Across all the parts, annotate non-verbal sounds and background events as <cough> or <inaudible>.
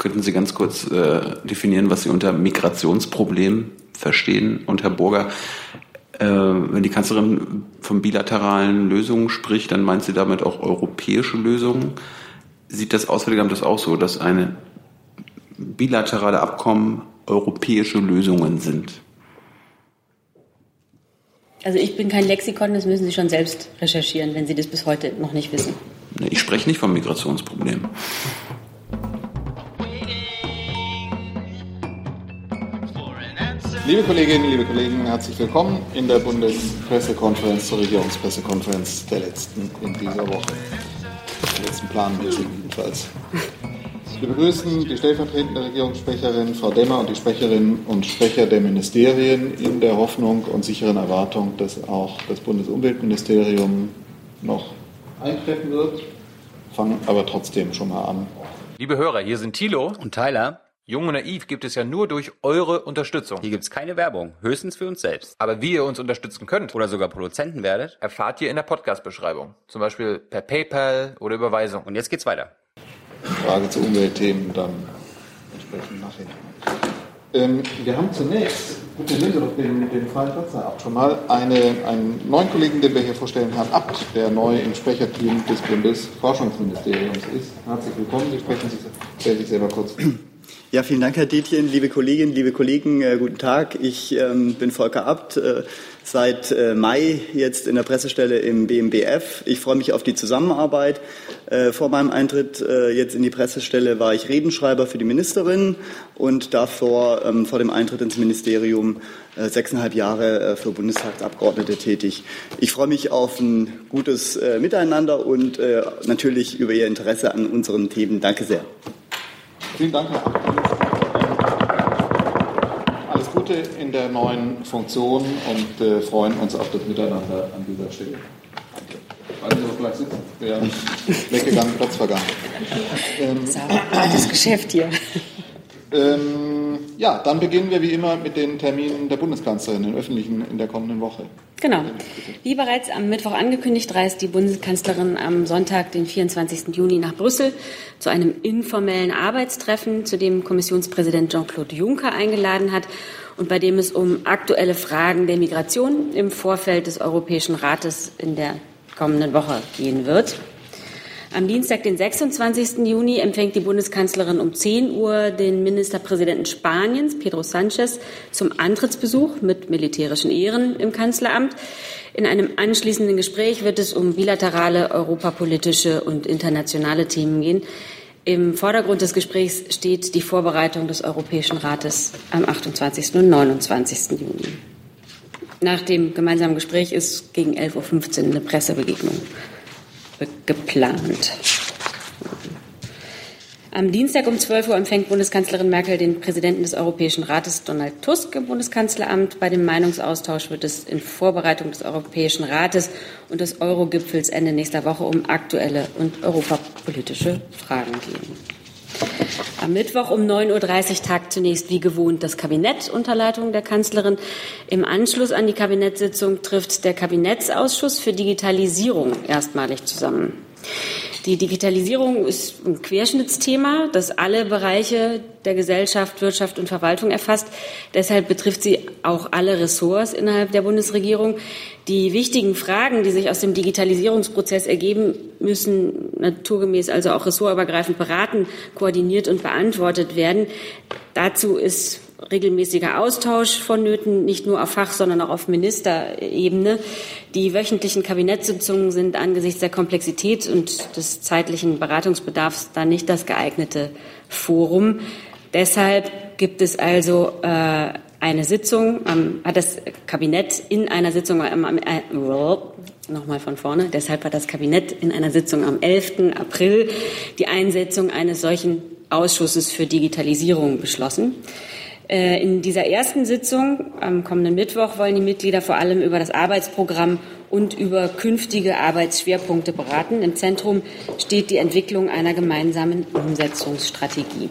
Könnten Sie ganz kurz äh, definieren, was Sie unter Migrationsproblem verstehen? Und Herr Burger, äh, wenn die Kanzlerin von bilateralen Lösungen spricht, dann meint sie damit auch europäische Lösungen. Sieht das Auswärtige Amt das auch so, dass eine bilaterale Abkommen europäische Lösungen sind? Also ich bin kein Lexikon, das müssen Sie schon selbst recherchieren, wenn Sie das bis heute noch nicht wissen. Ich spreche nicht vom Migrationsproblem. Liebe Kolleginnen, liebe Kollegen, herzlich willkommen in der Bundespressekonferenz zur Regierungspressekonferenz der letzten in dieser Woche. Der letzten planmäßigen jedenfalls. Wir begrüßen die stellvertretende Regierungssprecherin Frau Demmer und die Sprecherinnen und Sprecher der Ministerien in der Hoffnung und sicheren Erwartung, dass auch das Bundesumweltministerium noch eintreffen wird. Fangen aber trotzdem schon mal an. Liebe Hörer, hier sind Thilo und Tyler. Jung und Naiv gibt es ja nur durch eure Unterstützung. Hier gibt es keine Werbung, höchstens für uns selbst. Aber wie ihr uns unterstützen könnt oder sogar Produzenten werdet, erfahrt ihr in der Podcast-Beschreibung. Zum Beispiel per PayPal oder Überweisung. Und jetzt geht's weiter. Frage zu Umweltthemen dann entsprechend nachher. Ähm, wir haben zunächst, gut, wir nehmen Sie doch den, den freien Platz ab, schon mal eine, einen neuen Kollegen, den wir hier vorstellen, Herrn Abt, der neu im Sprecherteam des Bundesforschungsministeriums ist. Herzlich willkommen, Sie sprechen sich, stellen sich selber kurz ja, vielen Dank, Herr Detjen. Liebe Kolleginnen, liebe Kollegen, äh, guten Tag. Ich ähm, bin Volker Abt, äh, seit äh, Mai jetzt in der Pressestelle im BMBF. Ich freue mich auf die Zusammenarbeit. Äh, vor meinem Eintritt äh, jetzt in die Pressestelle war ich Redenschreiber für die Ministerin und davor ähm, vor dem Eintritt ins Ministerium äh, sechseinhalb Jahre für Bundestagsabgeordnete tätig. Ich freue mich auf ein gutes Miteinander und natürlich über Ihr Interesse an unseren Themen. Danke sehr. Vielen Dank, Herr Abt. Alles Gute in der neuen Funktion und äh, freuen uns auf das Miteinander an dieser Stelle. Danke. Weil Sie gleich sitzen. Ja, weggegangen, Platz vergangen. Ähm, das Geschäft hier. Ähm, ja, dann beginnen wir wie immer mit den Terminen der Bundeskanzlerin, den öffentlichen in der kommenden Woche. Genau. Wie bereits am Mittwoch angekündigt, reist die Bundeskanzlerin am Sonntag, den 24. Juni, nach Brüssel zu einem informellen Arbeitstreffen, zu dem Kommissionspräsident Jean-Claude Juncker eingeladen hat und bei dem es um aktuelle Fragen der Migration im Vorfeld des Europäischen Rates in der kommenden Woche gehen wird. Am Dienstag, den 26. Juni, empfängt die Bundeskanzlerin um 10 Uhr den Ministerpräsidenten Spaniens, Pedro Sanchez, zum Antrittsbesuch mit militärischen Ehren im Kanzleramt. In einem anschließenden Gespräch wird es um bilaterale europapolitische und internationale Themen gehen. Im Vordergrund des Gesprächs steht die Vorbereitung des Europäischen Rates am 28. und 29. Juni. Nach dem gemeinsamen Gespräch ist gegen 11.15 Uhr eine Pressebegegnung geplant. Am Dienstag um 12 Uhr empfängt Bundeskanzlerin Merkel den Präsidenten des Europäischen Rates Donald Tusk im Bundeskanzleramt. Bei dem Meinungsaustausch wird es in Vorbereitung des Europäischen Rates und des Euro-Gipfels Ende nächster Woche um aktuelle und europapolitische Fragen gehen. Am Mittwoch um 9.30 Uhr tagt zunächst wie gewohnt das Kabinett unter Leitung der Kanzlerin. Im Anschluss an die Kabinettssitzung trifft der Kabinettsausschuss für Digitalisierung erstmalig zusammen. Die Digitalisierung ist ein Querschnittsthema, das alle Bereiche der Gesellschaft, Wirtschaft und Verwaltung erfasst. Deshalb betrifft sie auch alle Ressorts innerhalb der Bundesregierung. Die wichtigen Fragen, die sich aus dem Digitalisierungsprozess ergeben, müssen naturgemäß also auch ressortübergreifend beraten, koordiniert und beantwortet werden. Dazu ist regelmäßiger Austausch vonnöten, nicht nur auf Fach, sondern auch auf Ministerebene. Die wöchentlichen Kabinettssitzungen sind angesichts der Komplexität und des zeitlichen Beratungsbedarfs da nicht das geeignete Forum. Deshalb gibt es also äh, eine Sitzung, ähm, hat das Kabinett in einer Sitzung am, am äh, nochmal von vorne, deshalb hat das Kabinett in einer Sitzung am 11. April die Einsetzung eines solchen Ausschusses für Digitalisierung beschlossen. Äh, in dieser ersten Sitzung am kommenden Mittwoch wollen die Mitglieder vor allem über das Arbeitsprogramm und über künftige Arbeitsschwerpunkte beraten. Im Zentrum steht die Entwicklung einer gemeinsamen Umsetzungsstrategie.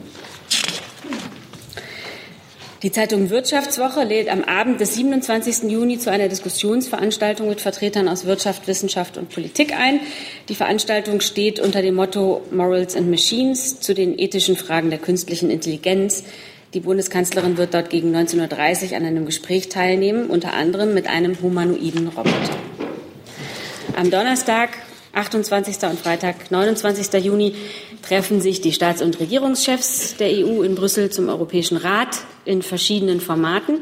Die Zeitung Wirtschaftswoche lädt am Abend des 27. Juni zu einer Diskussionsveranstaltung mit Vertretern aus Wirtschaft, Wissenschaft und Politik ein. Die Veranstaltung steht unter dem Motto Morals and Machines zu den ethischen Fragen der künstlichen Intelligenz. Die Bundeskanzlerin wird dort gegen 19.30 Uhr an einem Gespräch teilnehmen, unter anderem mit einem humanoiden Roboter. Am Donnerstag 28. und Freitag, 29. Juni, treffen sich die Staats- und Regierungschefs der EU in Brüssel zum Europäischen Rat in verschiedenen Formaten.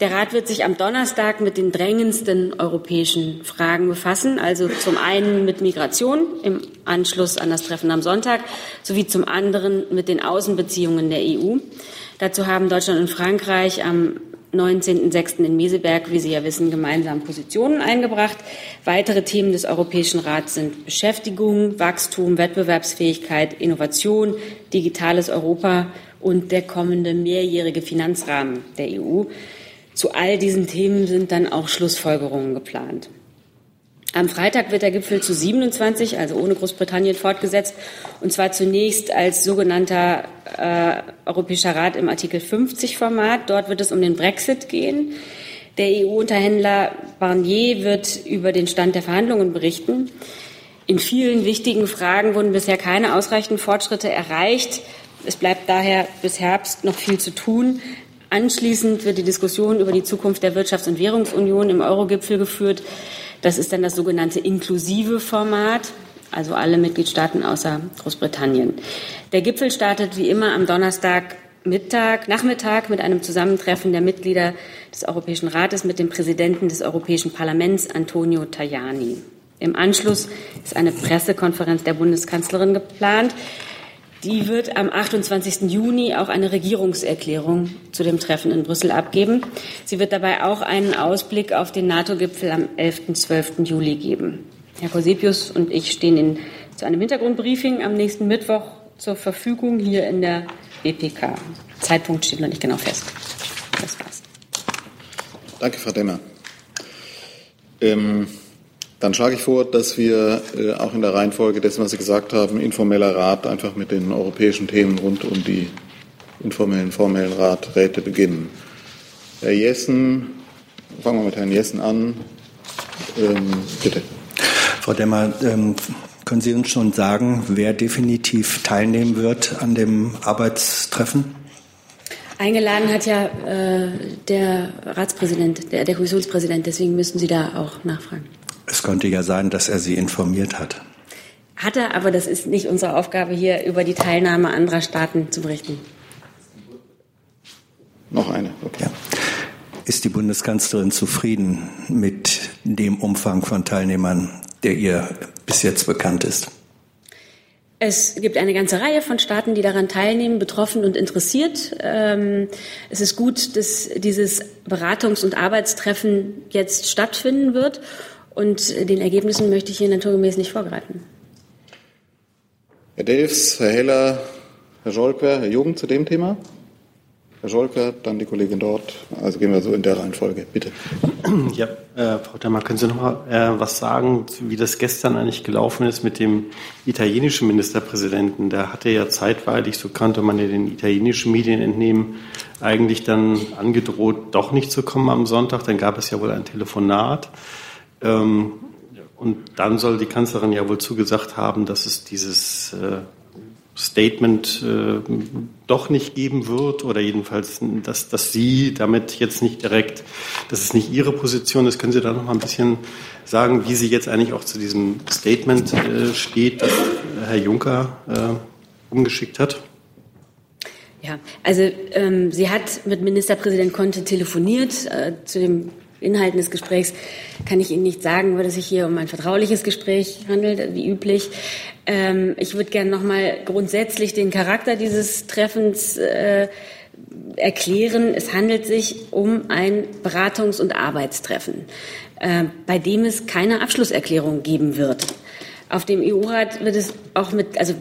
Der Rat wird sich am Donnerstag mit den drängendsten europäischen Fragen befassen, also zum einen mit Migration im Anschluss an das Treffen am Sonntag, sowie zum anderen mit den Außenbeziehungen der EU. Dazu haben Deutschland und Frankreich am 19.06. in Meseberg, wie Sie ja wissen, gemeinsam Positionen eingebracht. Weitere Themen des Europäischen Rats sind Beschäftigung, Wachstum, Wettbewerbsfähigkeit, Innovation, digitales Europa und der kommende mehrjährige Finanzrahmen der EU. Zu all diesen Themen sind dann auch Schlussfolgerungen geplant. Am Freitag wird der Gipfel zu 27, also ohne Großbritannien, fortgesetzt, und zwar zunächst als sogenannter äh, Europäischer Rat im Artikel 50 Format. Dort wird es um den Brexit gehen. Der EU-Unterhändler Barnier wird über den Stand der Verhandlungen berichten. In vielen wichtigen Fragen wurden bisher keine ausreichenden Fortschritte erreicht. Es bleibt daher bis Herbst noch viel zu tun. Anschließend wird die Diskussion über die Zukunft der Wirtschafts- und Währungsunion im Eurogipfel geführt. Das ist dann das sogenannte inklusive Format, also alle Mitgliedstaaten außer Großbritannien. Der Gipfel startet wie immer am Donnerstag Mittag, Nachmittag mit einem Zusammentreffen der Mitglieder des Europäischen Rates mit dem Präsidenten des Europäischen Parlaments, Antonio Tajani. Im Anschluss ist eine Pressekonferenz der Bundeskanzlerin geplant. Die wird am 28. Juni auch eine Regierungserklärung zu dem Treffen in Brüssel abgeben. Sie wird dabei auch einen Ausblick auf den NATO-Gipfel am 11. 12. Juli geben. Herr Kosepius und ich stehen Ihnen zu einem Hintergrundbriefing am nächsten Mittwoch zur Verfügung hier in der BPK. Zeitpunkt steht noch nicht genau fest. Das war's. Danke, Frau Demmer. Ähm dann schlage ich vor, dass wir äh, auch in der Reihenfolge dessen, was Sie gesagt haben, informeller Rat einfach mit den europäischen Themen rund um die informellen, formellen Raträte beginnen. Herr Jessen, fangen wir mit Herrn Jessen an. Ähm, bitte. Frau Demmer, ähm, können Sie uns schon sagen, wer definitiv teilnehmen wird an dem Arbeitstreffen? Eingeladen hat ja äh, der Ratspräsident, der, der Kommissionspräsident, deswegen müssten Sie da auch nachfragen. Es könnte ja sein, dass er Sie informiert hat. Hat er, aber das ist nicht unsere Aufgabe, hier über die Teilnahme anderer Staaten zu berichten. Noch eine. Okay. Ja. Ist die Bundeskanzlerin zufrieden mit dem Umfang von Teilnehmern, der ihr bis jetzt bekannt ist? Es gibt eine ganze Reihe von Staaten, die daran teilnehmen, betroffen und interessiert. Ähm, es ist gut, dass dieses Beratungs- und Arbeitstreffen jetzt stattfinden wird. Und den Ergebnissen möchte ich hier naturgemäß nicht vorgreifen. Herr Delfs, Herr Heller, Herr Scholper, Herr Jugend zu dem Thema? Herr Scholker, dann die Kollegin dort. Also gehen wir so in der Reihenfolge. Bitte. Ja, äh, Frau Dammer, können Sie noch mal äh, was sagen, wie das gestern eigentlich gelaufen ist mit dem italienischen Ministerpräsidenten? Der hatte ja zeitweilig, so kannte man ja den italienischen Medien entnehmen, eigentlich dann angedroht, doch nicht zu kommen am Sonntag. Dann gab es ja wohl ein Telefonat. Ähm, und dann soll die Kanzlerin ja wohl zugesagt haben, dass es dieses äh, Statement äh, doch nicht geben wird oder jedenfalls, dass, dass sie damit jetzt nicht direkt, dass es nicht ihre Position ist. Können Sie da noch mal ein bisschen sagen, wie sie jetzt eigentlich auch zu diesem Statement äh, steht, das Herr Juncker äh, umgeschickt hat? Ja, also ähm, sie hat mit Ministerpräsident Conte telefoniert äh, zu dem Inhalten des Gesprächs kann ich Ihnen nicht sagen, weil es sich hier um ein vertrauliches Gespräch handelt, wie üblich. Ähm, ich würde gerne noch mal grundsätzlich den Charakter dieses Treffens äh, erklären. Es handelt sich um ein Beratungs- und Arbeitstreffen, äh, bei dem es keine Abschlusserklärung geben wird. Auf dem EU-Rat wird es auch mit, also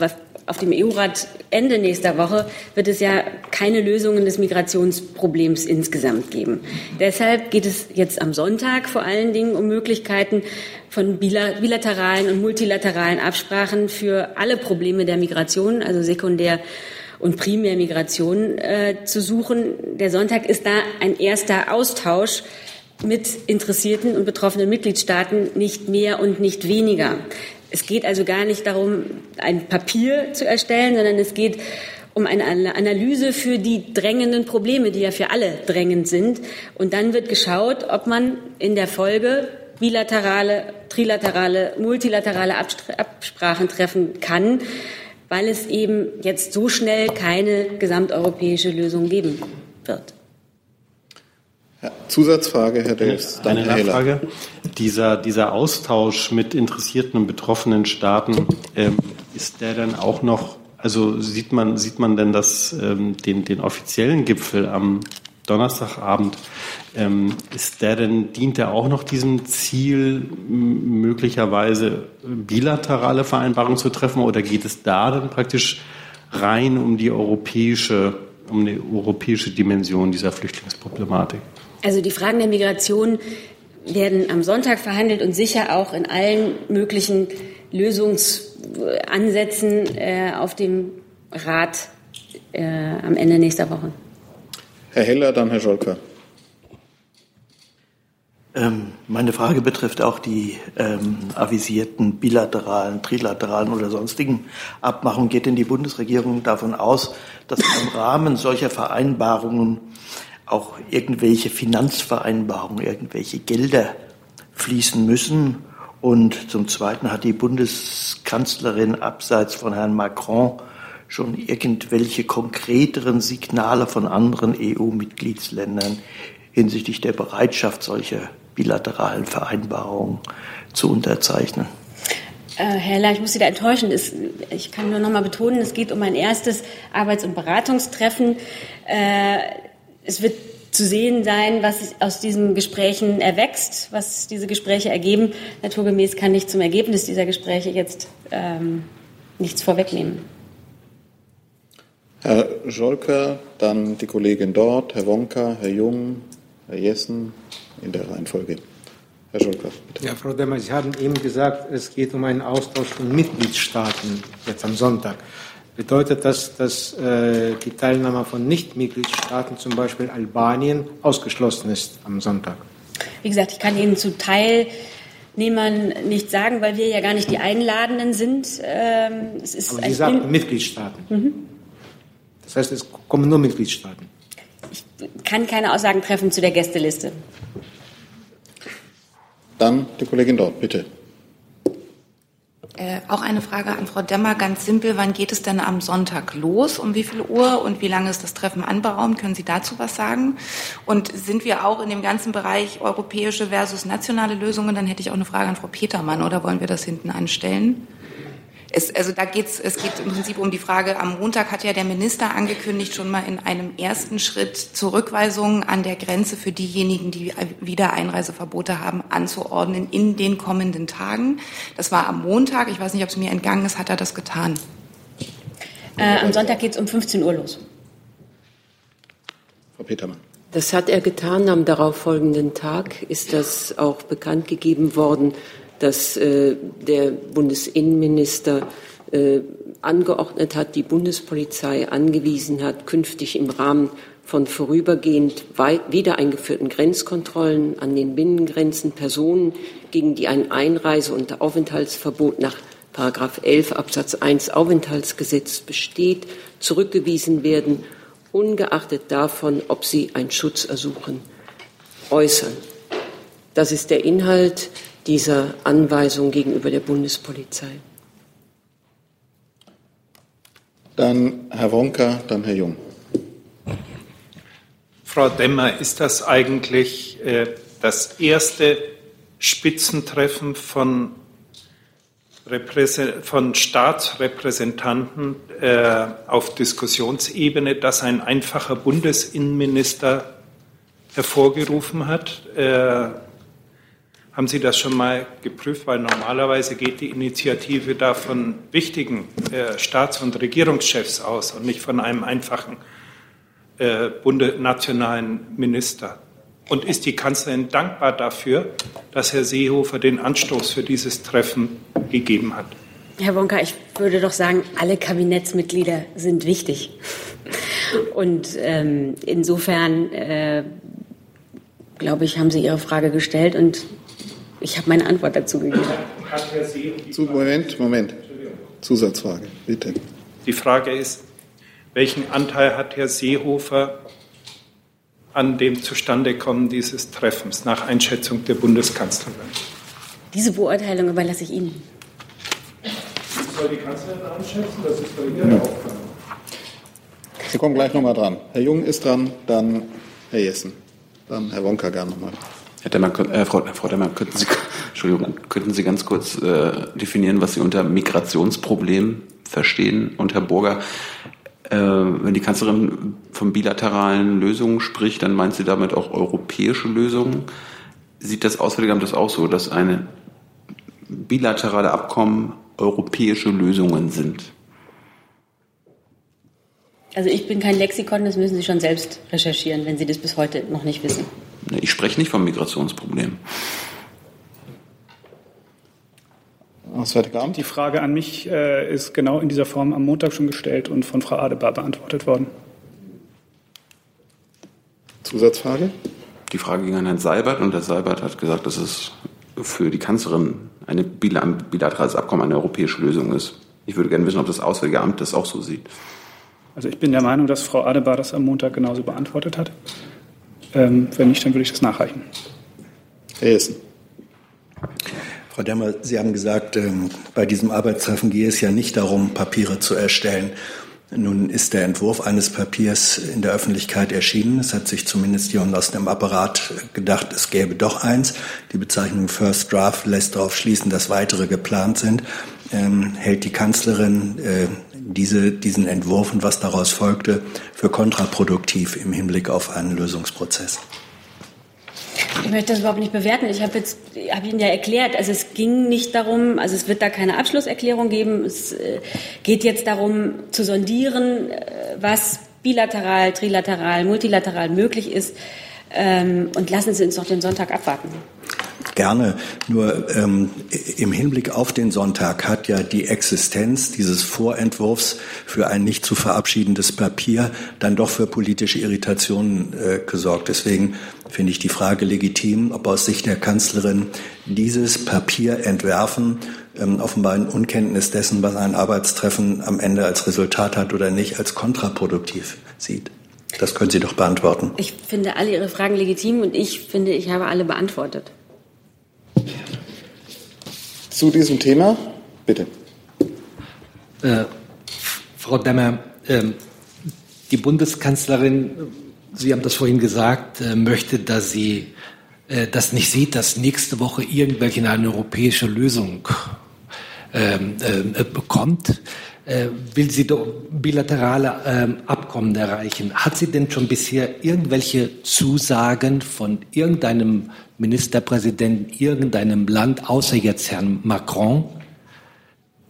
auf dem EU-Rat Ende nächster Woche wird es ja keine Lösungen des Migrationsproblems insgesamt geben. Deshalb geht es jetzt am Sonntag vor allen Dingen um Möglichkeiten von bilateralen und multilateralen Absprachen für alle Probleme der Migration, also sekundär und primär Migration äh, zu suchen. Der Sonntag ist da ein erster Austausch mit interessierten und betroffenen Mitgliedstaaten, nicht mehr und nicht weniger. Es geht also gar nicht darum, ein Papier zu erstellen, sondern es geht um eine Analyse für die drängenden Probleme, die ja für alle drängend sind. Und dann wird geschaut, ob man in der Folge bilaterale, trilaterale, multilaterale Absprachen treffen kann, weil es eben jetzt so schnell keine gesamteuropäische Lösung geben wird. Zusatzfrage, Herr Delfs. Dann Eine Nachfrage. Dieser, dieser Austausch mit interessierten und betroffenen Staaten, ähm, ist der dann auch noch, also sieht man, sieht man denn das, ähm, den, den offiziellen Gipfel am Donnerstagabend, ähm, ist der denn, dient der auch noch diesem Ziel, möglicherweise bilaterale Vereinbarungen zu treffen oder geht es da dann praktisch rein um die europäische, um die europäische Dimension dieser Flüchtlingsproblematik? Also die Fragen der Migration werden am Sonntag verhandelt und sicher auch in allen möglichen Lösungsansätzen äh, auf dem Rat äh, am Ende nächster Woche. Herr Heller, dann Herr Scholker. Ähm, meine Frage betrifft auch die ähm, avisierten bilateralen, trilateralen oder sonstigen Abmachungen. Geht denn die Bundesregierung davon aus, dass im Rahmen solcher Vereinbarungen auch irgendwelche Finanzvereinbarungen, irgendwelche Gelder fließen müssen. Und zum Zweiten hat die Bundeskanzlerin abseits von Herrn Macron schon irgendwelche konkreteren Signale von anderen EU-Mitgliedsländern hinsichtlich der Bereitschaft solcher bilateralen Vereinbarungen zu unterzeichnen. Äh, Herr Lang, ich muss Sie da enttäuschen. ich kann nur noch mal betonen, es geht um ein erstes Arbeits- und Beratungstreffen. Es wird zu sehen sein, was aus diesen Gesprächen erwächst, was diese Gespräche ergeben. Naturgemäß kann ich zum Ergebnis dieser Gespräche jetzt ähm, nichts vorwegnehmen. Herr Scholker, dann die Kollegin dort, Herr Wonka, Herr Jung, Herr Jessen in der Reihenfolge. Herr Scholker, bitte. Ja, Frau Demmer, Sie haben eben gesagt, es geht um einen Austausch von Mitgliedstaaten jetzt am Sonntag. Bedeutet das, dass äh, die Teilnahme von Nicht-Mitgliedstaaten, zum Beispiel Albanien, ausgeschlossen ist am Sonntag? Wie gesagt, ich kann Ihnen zu Teilnehmern nicht sagen, weil wir ja gar nicht die Einladenden sind. Ähm, es ist Aber Sie sagen Mitgliedstaaten. Mhm. Das heißt, es kommen nur Mitgliedstaaten. Ich kann keine Aussagen treffen zu der Gästeliste. Dann die Kollegin dort, bitte. Äh, auch eine Frage an Frau Demmer, ganz simpel. Wann geht es denn am Sonntag los? Um wie viel Uhr und wie lange ist das Treffen anberaumt? Können Sie dazu was sagen? Und sind wir auch in dem ganzen Bereich europäische versus nationale Lösungen? Dann hätte ich auch eine Frage an Frau Petermann oder wollen wir das hinten anstellen? Es, also da geht's, es geht im Prinzip um die Frage, am Montag hat ja der Minister angekündigt, schon mal in einem ersten Schritt Zurückweisungen an der Grenze für diejenigen, die wieder Einreiseverbote haben, anzuordnen in den kommenden Tagen. Das war am Montag. Ich weiß nicht, ob es mir entgangen ist. Hat er das getan? Äh, am Sonntag geht es um 15 Uhr los. Frau Petermann. Das hat er getan. Am darauffolgenden Tag ist das auch bekannt gegeben worden dass äh, der Bundesinnenminister äh, angeordnet hat, die Bundespolizei angewiesen hat, künftig im Rahmen von vorübergehend wieder eingeführten Grenzkontrollen an den Binnengrenzen Personen, gegen die ein Einreise- und Aufenthaltsverbot nach Paragraph 11 Absatz 1 Aufenthaltsgesetz besteht, zurückgewiesen werden, ungeachtet davon, ob sie ein Schutzersuchen äußern. Das ist der Inhalt dieser Anweisung gegenüber der Bundespolizei. Dann Herr Wonka, dann Herr Jung. Frau Demmer, ist das eigentlich äh, das erste Spitzentreffen von, von Staatsrepräsentanten äh, auf Diskussionsebene, das ein einfacher Bundesinnenminister hervorgerufen hat? Äh, haben Sie das schon mal geprüft? Weil normalerweise geht die Initiative da von wichtigen äh, Staats- und Regierungschefs aus und nicht von einem einfachen äh, nationalen Minister. Und ist die Kanzlerin dankbar dafür, dass Herr Seehofer den Anstoß für dieses Treffen gegeben hat? Herr Wonka, ich würde doch sagen, alle Kabinettsmitglieder sind wichtig. Und ähm, insofern, äh, glaube ich, haben Sie Ihre Frage gestellt und ich habe meine Antwort dazu gegeben. Moment, Moment. Zusatzfrage, bitte. Die Frage ist, welchen Anteil hat Herr Seehofer an dem Zustandekommen dieses Treffens nach Einschätzung der Bundeskanzlerin? Diese Beurteilung überlasse ich Ihnen. Das soll die Kanzlerin einschätzen, das ist doch Ihre Aufgabe. Sie kommen gleich nochmal dran. Herr Jung ist dran, dann Herr Jessen, dann Herr Wonka gern nochmal. Herr Demmer, äh, Frau, Frau Demmer, könnten Sie, <laughs> Entschuldigung, könnten Sie ganz kurz äh, definieren, was Sie unter Migrationsproblem verstehen? Und Herr Burger, äh, wenn die Kanzlerin von bilateralen Lösungen spricht, dann meint sie damit auch europäische Lösungen. Sieht das Auswärtige Amt das auch so, dass eine bilaterale Abkommen europäische Lösungen sind? Also ich bin kein Lexikon, das müssen Sie schon selbst recherchieren, wenn Sie das bis heute noch nicht wissen. Ich spreche nicht vom Migrationsproblem. Amt. Die Frage an mich äh, ist genau in dieser Form am Montag schon gestellt und von Frau Adebar beantwortet worden. Zusatzfrage? Die Frage ging an Herrn Seibert und Herr Seibert hat gesagt, dass es für die Kanzlerin ein bilaterales Abkommen eine europäische Lösung ist. Ich würde gerne wissen, ob das Auswärtige Amt das auch so sieht. Also ich bin der Meinung, dass Frau Adebar das am Montag genauso beantwortet hat. Ähm, wenn nicht, dann würde ich das nachreichen. Herr Jessen. Frau Demmer, Sie haben gesagt, ähm, bei diesem Arbeitstreffen gehe es ja nicht darum, Papiere zu erstellen. Nun ist der Entwurf eines Papiers in der Öffentlichkeit erschienen. Es hat sich zumindest jemand aus dem Apparat gedacht, es gäbe doch eins. Die Bezeichnung First Draft lässt darauf schließen, dass weitere geplant sind. Ähm, hält die Kanzlerin äh, diese, diesen Entwurf und was daraus folgte für kontraproduktiv im Hinblick auf einen Lösungsprozess? Ich möchte das überhaupt nicht bewerten. Ich habe jetzt, habe Ihnen ja erklärt, also es ging nicht darum, also es wird da keine Abschlusserklärung geben. Es äh, geht jetzt darum zu sondieren, äh, was bilateral, trilateral, multilateral möglich ist. Ähm, und lassen Sie uns doch den Sonntag abwarten. Gerne. Nur ähm, im Hinblick auf den Sonntag hat ja die Existenz dieses Vorentwurfs für ein nicht zu verabschiedendes Papier dann doch für politische Irritationen äh, gesorgt. Deswegen finde ich die Frage legitim, ob aus Sicht der Kanzlerin dieses Papier entwerfen ähm, offenbar in Unkenntnis dessen, was ein Arbeitstreffen am Ende als Resultat hat oder nicht, als kontraproduktiv sieht. Das können Sie doch beantworten. Ich finde alle Ihre Fragen legitim und ich finde, ich habe alle beantwortet. Zu diesem Thema, bitte. Äh, Frau Demmer, äh, die Bundeskanzlerin, Sie haben das vorhin gesagt, äh, möchte, dass sie äh, das nicht sieht, dass nächste Woche irgendwelche eine europäische Lösung ähm, äh, bekommt. Äh, will sie bilaterale ähm, Abkommen erreichen. Hat sie denn schon bisher irgendwelche Zusagen von irgendeinem Ministerpräsidenten irgendeinem Land, außer jetzt Herrn Macron,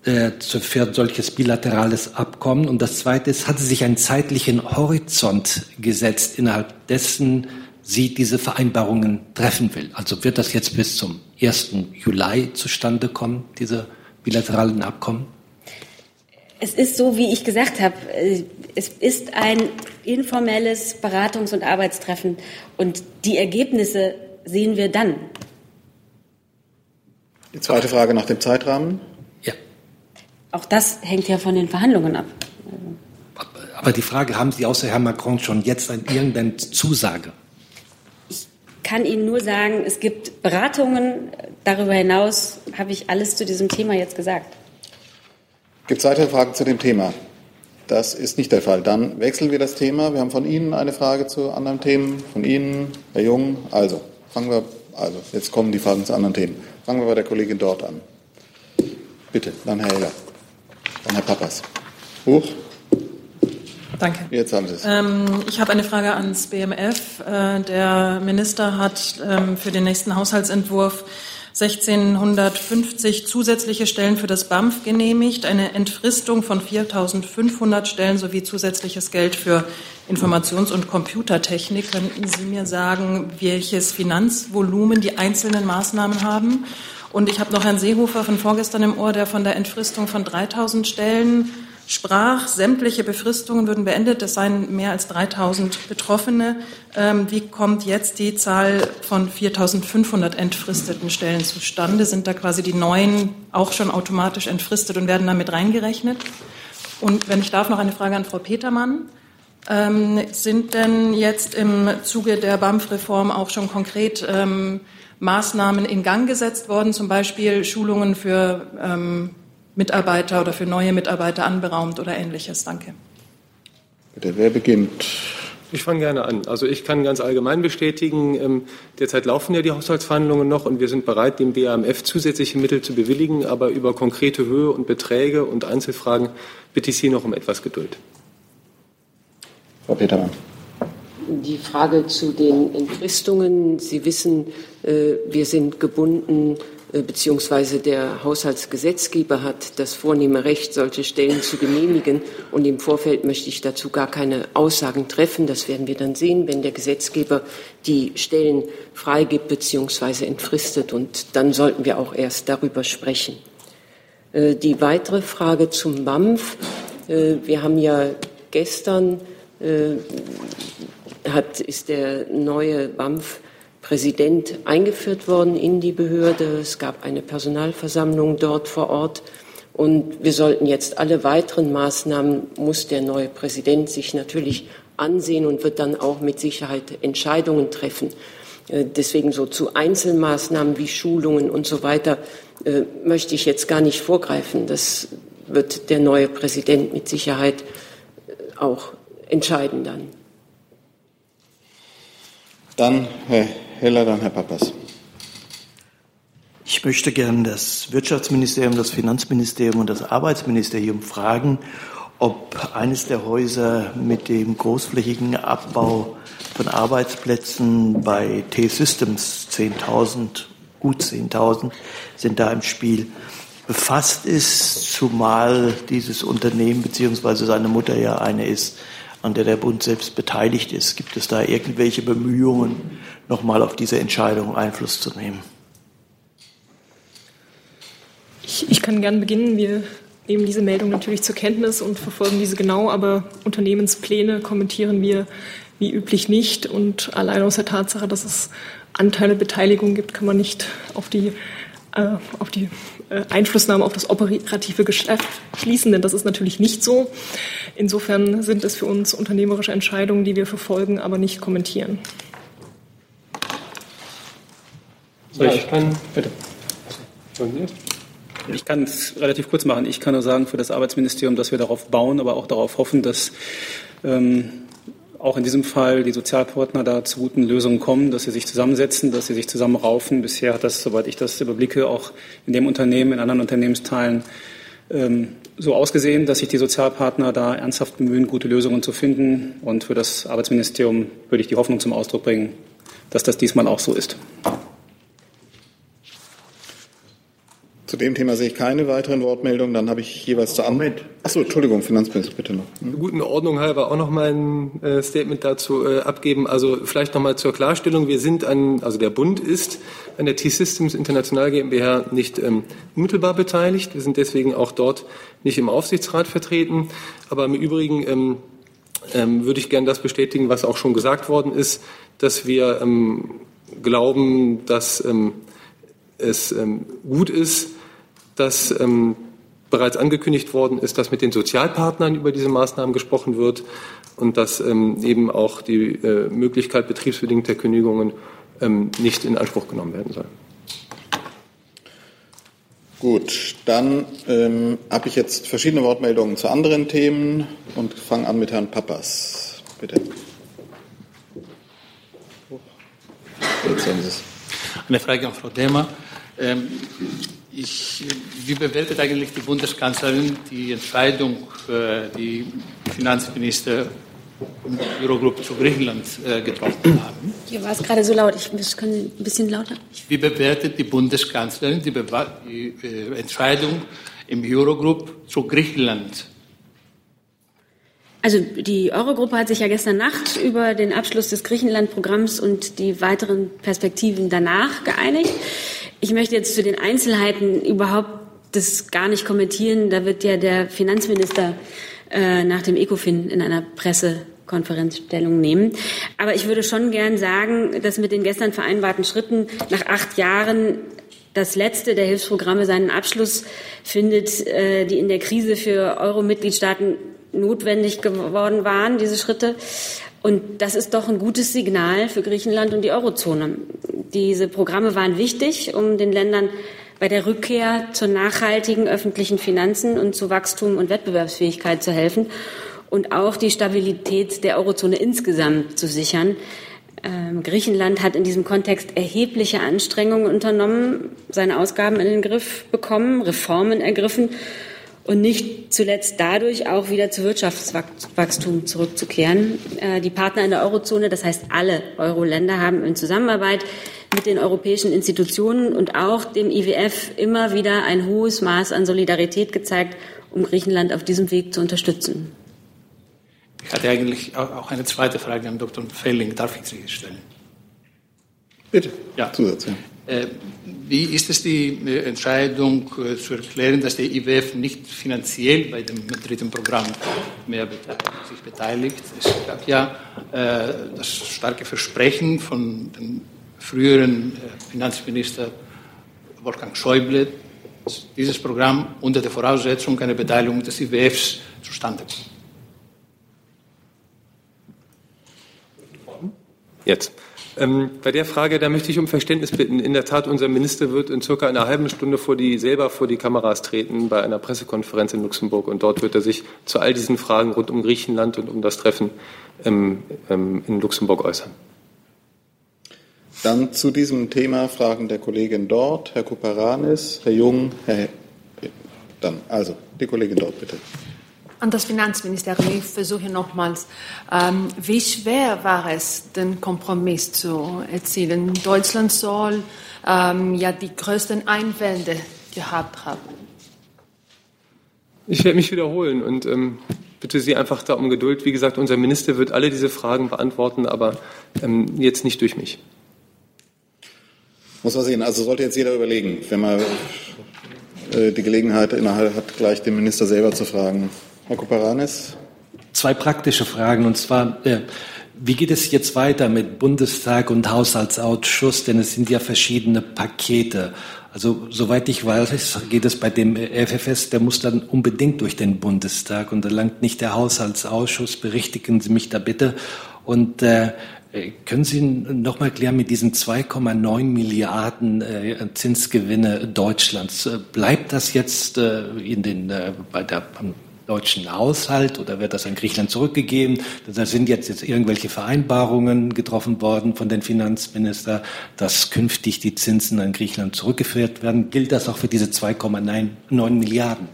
äh, für solches bilaterales Abkommen? Und das Zweite ist, hat sie sich einen zeitlichen Horizont gesetzt, innerhalb dessen sie diese Vereinbarungen treffen will? Also wird das jetzt bis zum 1. Juli zustande kommen, diese bilateralen Abkommen? Es ist so, wie ich gesagt habe. Es ist ein informelles Beratungs- und Arbeitstreffen. Und die Ergebnisse sehen wir dann. Die zweite Frage nach dem Zeitrahmen. Ja. Auch das hängt ja von den Verhandlungen ab. Aber die Frage, haben Sie außer Herrn Macron schon jetzt irgendeine Zusage? Ich kann Ihnen nur sagen, es gibt Beratungen. Darüber hinaus habe ich alles zu diesem Thema jetzt gesagt. Gibt es weitere Fragen zu dem Thema? Das ist nicht der Fall. Dann wechseln wir das Thema. Wir haben von Ihnen eine Frage zu anderen Themen. Von Ihnen, Herr Jung. Also, fangen wir, also, jetzt kommen die Fragen zu anderen Themen. Fangen wir bei der Kollegin dort an. Bitte, dann Herr Heller. Dann Herr Pappas. Hoch. Danke. Jetzt haben Sie es. Ähm, ich habe eine Frage ans BMF. Äh, der Minister hat ähm, für den nächsten Haushaltsentwurf 1650 zusätzliche Stellen für das BAMF genehmigt, eine Entfristung von 4500 Stellen sowie zusätzliches Geld für Informations- und Computertechnik. Könnten Sie mir sagen, welches Finanzvolumen die einzelnen Maßnahmen haben? Und ich habe noch Herrn Seehofer von vorgestern im Ohr, der von der Entfristung von 3000 Stellen sprach, sämtliche Befristungen würden beendet, es seien mehr als 3000 Betroffene. Ähm, wie kommt jetzt die Zahl von 4500 entfristeten Stellen zustande? Sind da quasi die neuen auch schon automatisch entfristet und werden damit reingerechnet? Und wenn ich darf, noch eine Frage an Frau Petermann. Ähm, sind denn jetzt im Zuge der BAMF-Reform auch schon konkret ähm, Maßnahmen in Gang gesetzt worden, zum Beispiel Schulungen für ähm, Mitarbeiter oder für neue Mitarbeiter anberaumt oder ähnliches? Danke. Bitte, wer beginnt? Ich fange gerne an. Also ich kann ganz allgemein bestätigen, ähm, derzeit laufen ja die Haushaltsverhandlungen noch und wir sind bereit, dem BAMF zusätzliche Mittel zu bewilligen, aber über konkrete Höhe und Beträge und Einzelfragen bitte ich Sie noch um etwas Geduld. Frau Petermann. Die Frage zu den Entfristungen. Sie wissen, äh, wir sind gebunden, beziehungsweise der Haushaltsgesetzgeber hat das vornehme Recht, solche Stellen zu genehmigen. Und im Vorfeld möchte ich dazu gar keine Aussagen treffen. Das werden wir dann sehen, wenn der Gesetzgeber die Stellen freigibt beziehungsweise entfristet. Und dann sollten wir auch erst darüber sprechen. Äh, die weitere Frage zum BAMF. Wir haben ja gestern äh, hat, ist der neue BAMF-Präsident eingeführt worden in die Behörde. Es gab eine Personalversammlung dort vor Ort. Und wir sollten jetzt alle weiteren Maßnahmen, muss der neue Präsident sich natürlich ansehen und wird dann auch mit Sicherheit Entscheidungen treffen. Äh, deswegen so zu Einzelmaßnahmen wie Schulungen und so weiter äh, möchte ich jetzt gar nicht vorgreifen. Das wird der neue Präsident mit Sicherheit auch entscheiden dann. Dann Herr dann Herr Papas. Ich möchte gerne das Wirtschaftsministerium, das Finanzministerium und das Arbeitsministerium fragen, ob eines der Häuser mit dem großflächigen Abbau von Arbeitsplätzen bei T-Systems 10.000, gut 10.000 sind da im Spiel, befasst ist, zumal dieses Unternehmen bzw. seine Mutter ja eine ist, an der der Bund selbst beteiligt ist. Gibt es da irgendwelche Bemühungen, nochmal auf diese Entscheidung Einfluss zu nehmen? Ich, ich kann gern beginnen. Wir nehmen diese Meldung natürlich zur Kenntnis und verfolgen diese genau, aber Unternehmenspläne kommentieren wir wie üblich nicht. Und allein aus der Tatsache, dass es Anteile Beteiligung gibt, kann man nicht auf die, auf die äh, Einflussnahme auf das operative Geschäft schließen, denn das ist natürlich nicht so. Insofern sind es für uns unternehmerische Entscheidungen, die wir verfolgen, aber nicht kommentieren. Ja, ich kann, bitte. Ich kann es relativ kurz machen. Ich kann nur sagen für das Arbeitsministerium, dass wir darauf bauen, aber auch darauf hoffen, dass ähm, auch in diesem Fall die Sozialpartner da zu guten Lösungen kommen, dass sie sich zusammensetzen, dass sie sich zusammenraufen. Bisher hat das, soweit ich das überblicke, auch in dem Unternehmen, in anderen Unternehmensteilen ähm, so ausgesehen, dass sich die Sozialpartner da ernsthaft bemühen, gute Lösungen zu finden. Und für das Arbeitsministerium würde ich die Hoffnung zum Ausdruck bringen, dass das diesmal auch so ist. Zu dem Thema sehe ich keine weiteren Wortmeldungen. Dann habe ich jeweils zur Anmeldung. Achso, Entschuldigung, Finanzminister, bitte noch. Hm? Guten Ordnung halber auch noch mal ein äh, Statement dazu äh, abgeben. Also vielleicht noch mal zur Klarstellung. Wir sind an, also der Bund ist an der T-Systems International GmbH nicht ähm, unmittelbar beteiligt. Wir sind deswegen auch dort nicht im Aufsichtsrat vertreten. Aber im Übrigen ähm, ähm, würde ich gerne das bestätigen, was auch schon gesagt worden ist, dass wir ähm, glauben, dass ähm, es ähm, gut ist, dass ähm, bereits angekündigt worden ist, dass mit den Sozialpartnern über diese Maßnahmen gesprochen wird und dass ähm, eben auch die äh, Möglichkeit betriebsbedingter Kündigungen ähm, nicht in Anspruch genommen werden soll. Gut, dann ähm, habe ich jetzt verschiedene Wortmeldungen zu anderen Themen und fange an mit Herrn Pappas. Bitte. Jetzt haben Sie es. Eine Frage an Frau Demer. Ähm, ich, wie bewertet eigentlich die Bundeskanzlerin die Entscheidung, äh, die Finanzminister im Eurogroup zu Griechenland äh, getroffen haben? Hier war es gerade so laut. Ich, ich kann ein bisschen lauter. Wie bewertet die Bundeskanzlerin die, Be die äh, Entscheidung im Eurogroup zu Griechenland? Also die Eurogruppe hat sich ja gestern Nacht über den Abschluss des Griechenland-Programms und die weiteren Perspektiven danach geeinigt. Ich möchte jetzt zu den Einzelheiten überhaupt das gar nicht kommentieren. Da wird ja der Finanzminister äh, nach dem ECOFIN in einer Pressekonferenz Stellung nehmen. Aber ich würde schon gern sagen, dass mit den gestern vereinbarten Schritten nach acht Jahren das letzte der Hilfsprogramme seinen Abschluss findet, äh, die in der Krise für Euro-Mitgliedstaaten notwendig geworden waren, diese Schritte. Und das ist doch ein gutes Signal für Griechenland und die Eurozone. Diese Programme waren wichtig, um den Ländern bei der Rückkehr zu nachhaltigen öffentlichen Finanzen und zu Wachstum und Wettbewerbsfähigkeit zu helfen und auch die Stabilität der Eurozone insgesamt zu sichern. Ähm, Griechenland hat in diesem Kontext erhebliche Anstrengungen unternommen, seine Ausgaben in den Griff bekommen, Reformen ergriffen und nicht zuletzt dadurch auch wieder zu Wirtschaftswachstum zurückzukehren. Äh, die Partner in der Eurozone, das heißt alle Euro-Länder, haben in Zusammenarbeit mit den europäischen Institutionen und auch dem IWF immer wieder ein hohes Maß an Solidarität gezeigt, um Griechenland auf diesem Weg zu unterstützen. Ich hatte eigentlich auch eine zweite Frage an Dr. Felling. Darf ich sie stellen? Bitte. Ja. Zusatz. Äh, wie ist es die äh, Entscheidung äh, zu erklären, dass der IWF nicht finanziell bei dem dritten Programm mehr sich beteiligt? Es gab ja das starke Versprechen von dem früheren Finanzminister Wolfgang Schäuble, dass dieses Programm unter der Voraussetzung einer Beteiligung des IWFs zustande kommt. Jetzt. Ähm, bei der Frage, da möchte ich um Verständnis bitten. In der Tat, unser Minister wird in circa einer halben Stunde vor die, selber vor die Kameras treten bei einer Pressekonferenz in Luxemburg. Und dort wird er sich zu all diesen Fragen rund um Griechenland und um das Treffen ähm, ähm, in Luxemburg äußern. Dann zu diesem Thema Fragen der Kollegin dort, Herr Kuparanis, Herr Jung, Herr. Dann, also, die Kollegin dort, bitte. An das Finanzministerium, ich versuche nochmals, ähm, wie schwer war es, den Kompromiss zu erzielen? Deutschland soll ähm, ja die größten Einwände gehabt haben. Ich werde mich wiederholen und ähm, bitte Sie einfach da um Geduld. Wie gesagt, unser Minister wird alle diese Fragen beantworten, aber ähm, jetzt nicht durch mich. Muss man sehen. Also sollte jetzt jeder überlegen, wenn man äh, die Gelegenheit innerhalb hat, gleich den Minister selber zu fragen. Herr Kuparanis. Zwei praktische Fragen. Und zwar, äh, wie geht es jetzt weiter mit Bundestag und Haushaltsausschuss? Denn es sind ja verschiedene Pakete. Also soweit ich weiß, geht es bei dem FFS, der muss dann unbedingt durch den Bundestag und da langt nicht der Haushaltsausschuss. Berichtigen Sie mich da bitte. Und äh, können Sie noch mal klären mit diesen 2,9 Milliarden äh, Zinsgewinne Deutschlands? Bleibt das jetzt äh, in den, äh, bei der deutschen Haushalt oder wird das an Griechenland zurückgegeben? Da sind jetzt, jetzt irgendwelche Vereinbarungen getroffen worden von den Finanzministern, dass künftig die Zinsen an Griechenland zurückgeführt werden. Gilt das auch für diese 2,9 Milliarden?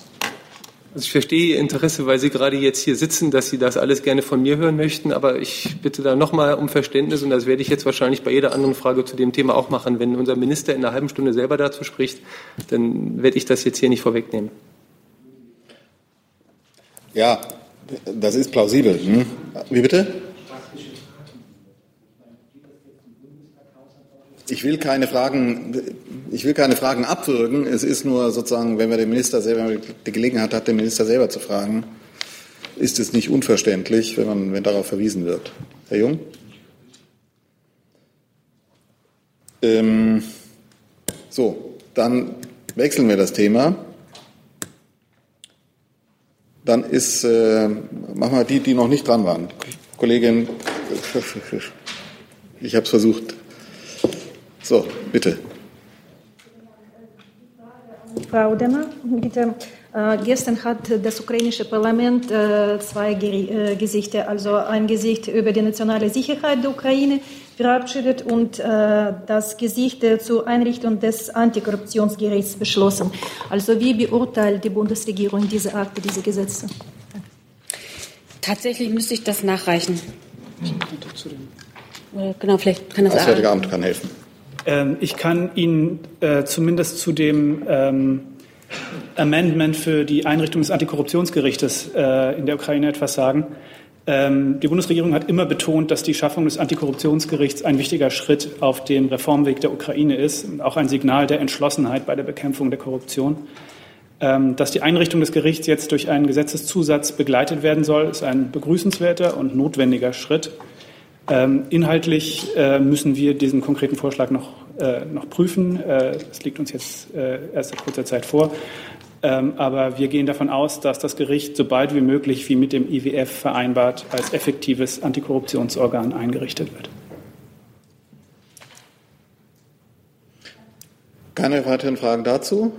Also ich verstehe Ihr Interesse, weil Sie gerade jetzt hier sitzen, dass Sie das alles gerne von mir hören möchten. Aber ich bitte da nochmal um Verständnis und das werde ich jetzt wahrscheinlich bei jeder anderen Frage zu dem Thema auch machen. Wenn unser Minister in einer halben Stunde selber dazu spricht, dann werde ich das jetzt hier nicht vorwegnehmen. Ja, das ist plausibel. Hm? Wie bitte? Ich will keine Fragen, ich will keine Fragen abwürgen. Es ist nur sozusagen, wenn wir den Minister selber die Gelegenheit hat, den Minister selber zu fragen, ist es nicht unverständlich, wenn man, wenn darauf verwiesen wird. Herr Jung? Ähm, so, dann wechseln wir das Thema. Dann ist, äh, machen wir die, die noch nicht dran waren. Kollegin, ich habe es versucht. So, bitte. Frau Demmer, bitte. Äh, gestern hat das ukrainische Parlament äh, zwei äh, Gesichter, also ein Gesicht über die nationale Sicherheit der Ukraine verabschiedet und äh, das Gesicht zur Einrichtung des Antikorruptionsgerichts beschlossen. Also wie beurteilt die Bundesregierung diese Akte, diese Gesetze? Tatsächlich müsste ich das nachreichen. Genau, vielleicht kann das Das Auswärtige Amt kann helfen. Ähm, ich kann Ihnen äh, zumindest zu dem ähm, Amendment für die Einrichtung des Antikorruptionsgerichtes äh, in der Ukraine etwas sagen. Ähm, die Bundesregierung hat immer betont, dass die Schaffung des Antikorruptionsgerichts ein wichtiger Schritt auf dem Reformweg der Ukraine ist und auch ein Signal der Entschlossenheit bei der Bekämpfung der Korruption. Ähm, dass die Einrichtung des Gerichts jetzt durch einen Gesetzeszusatz begleitet werden soll, ist ein begrüßenswerter und notwendiger Schritt. Ähm, inhaltlich äh, müssen wir diesen konkreten Vorschlag noch, äh, noch prüfen. Äh, es liegt uns jetzt erst seit kurzer Zeit vor. Ähm, aber wir gehen davon aus, dass das Gericht so bald wie möglich, wie mit dem IWF vereinbart, als effektives Antikorruptionsorgan eingerichtet wird. Keine weiteren Fragen dazu?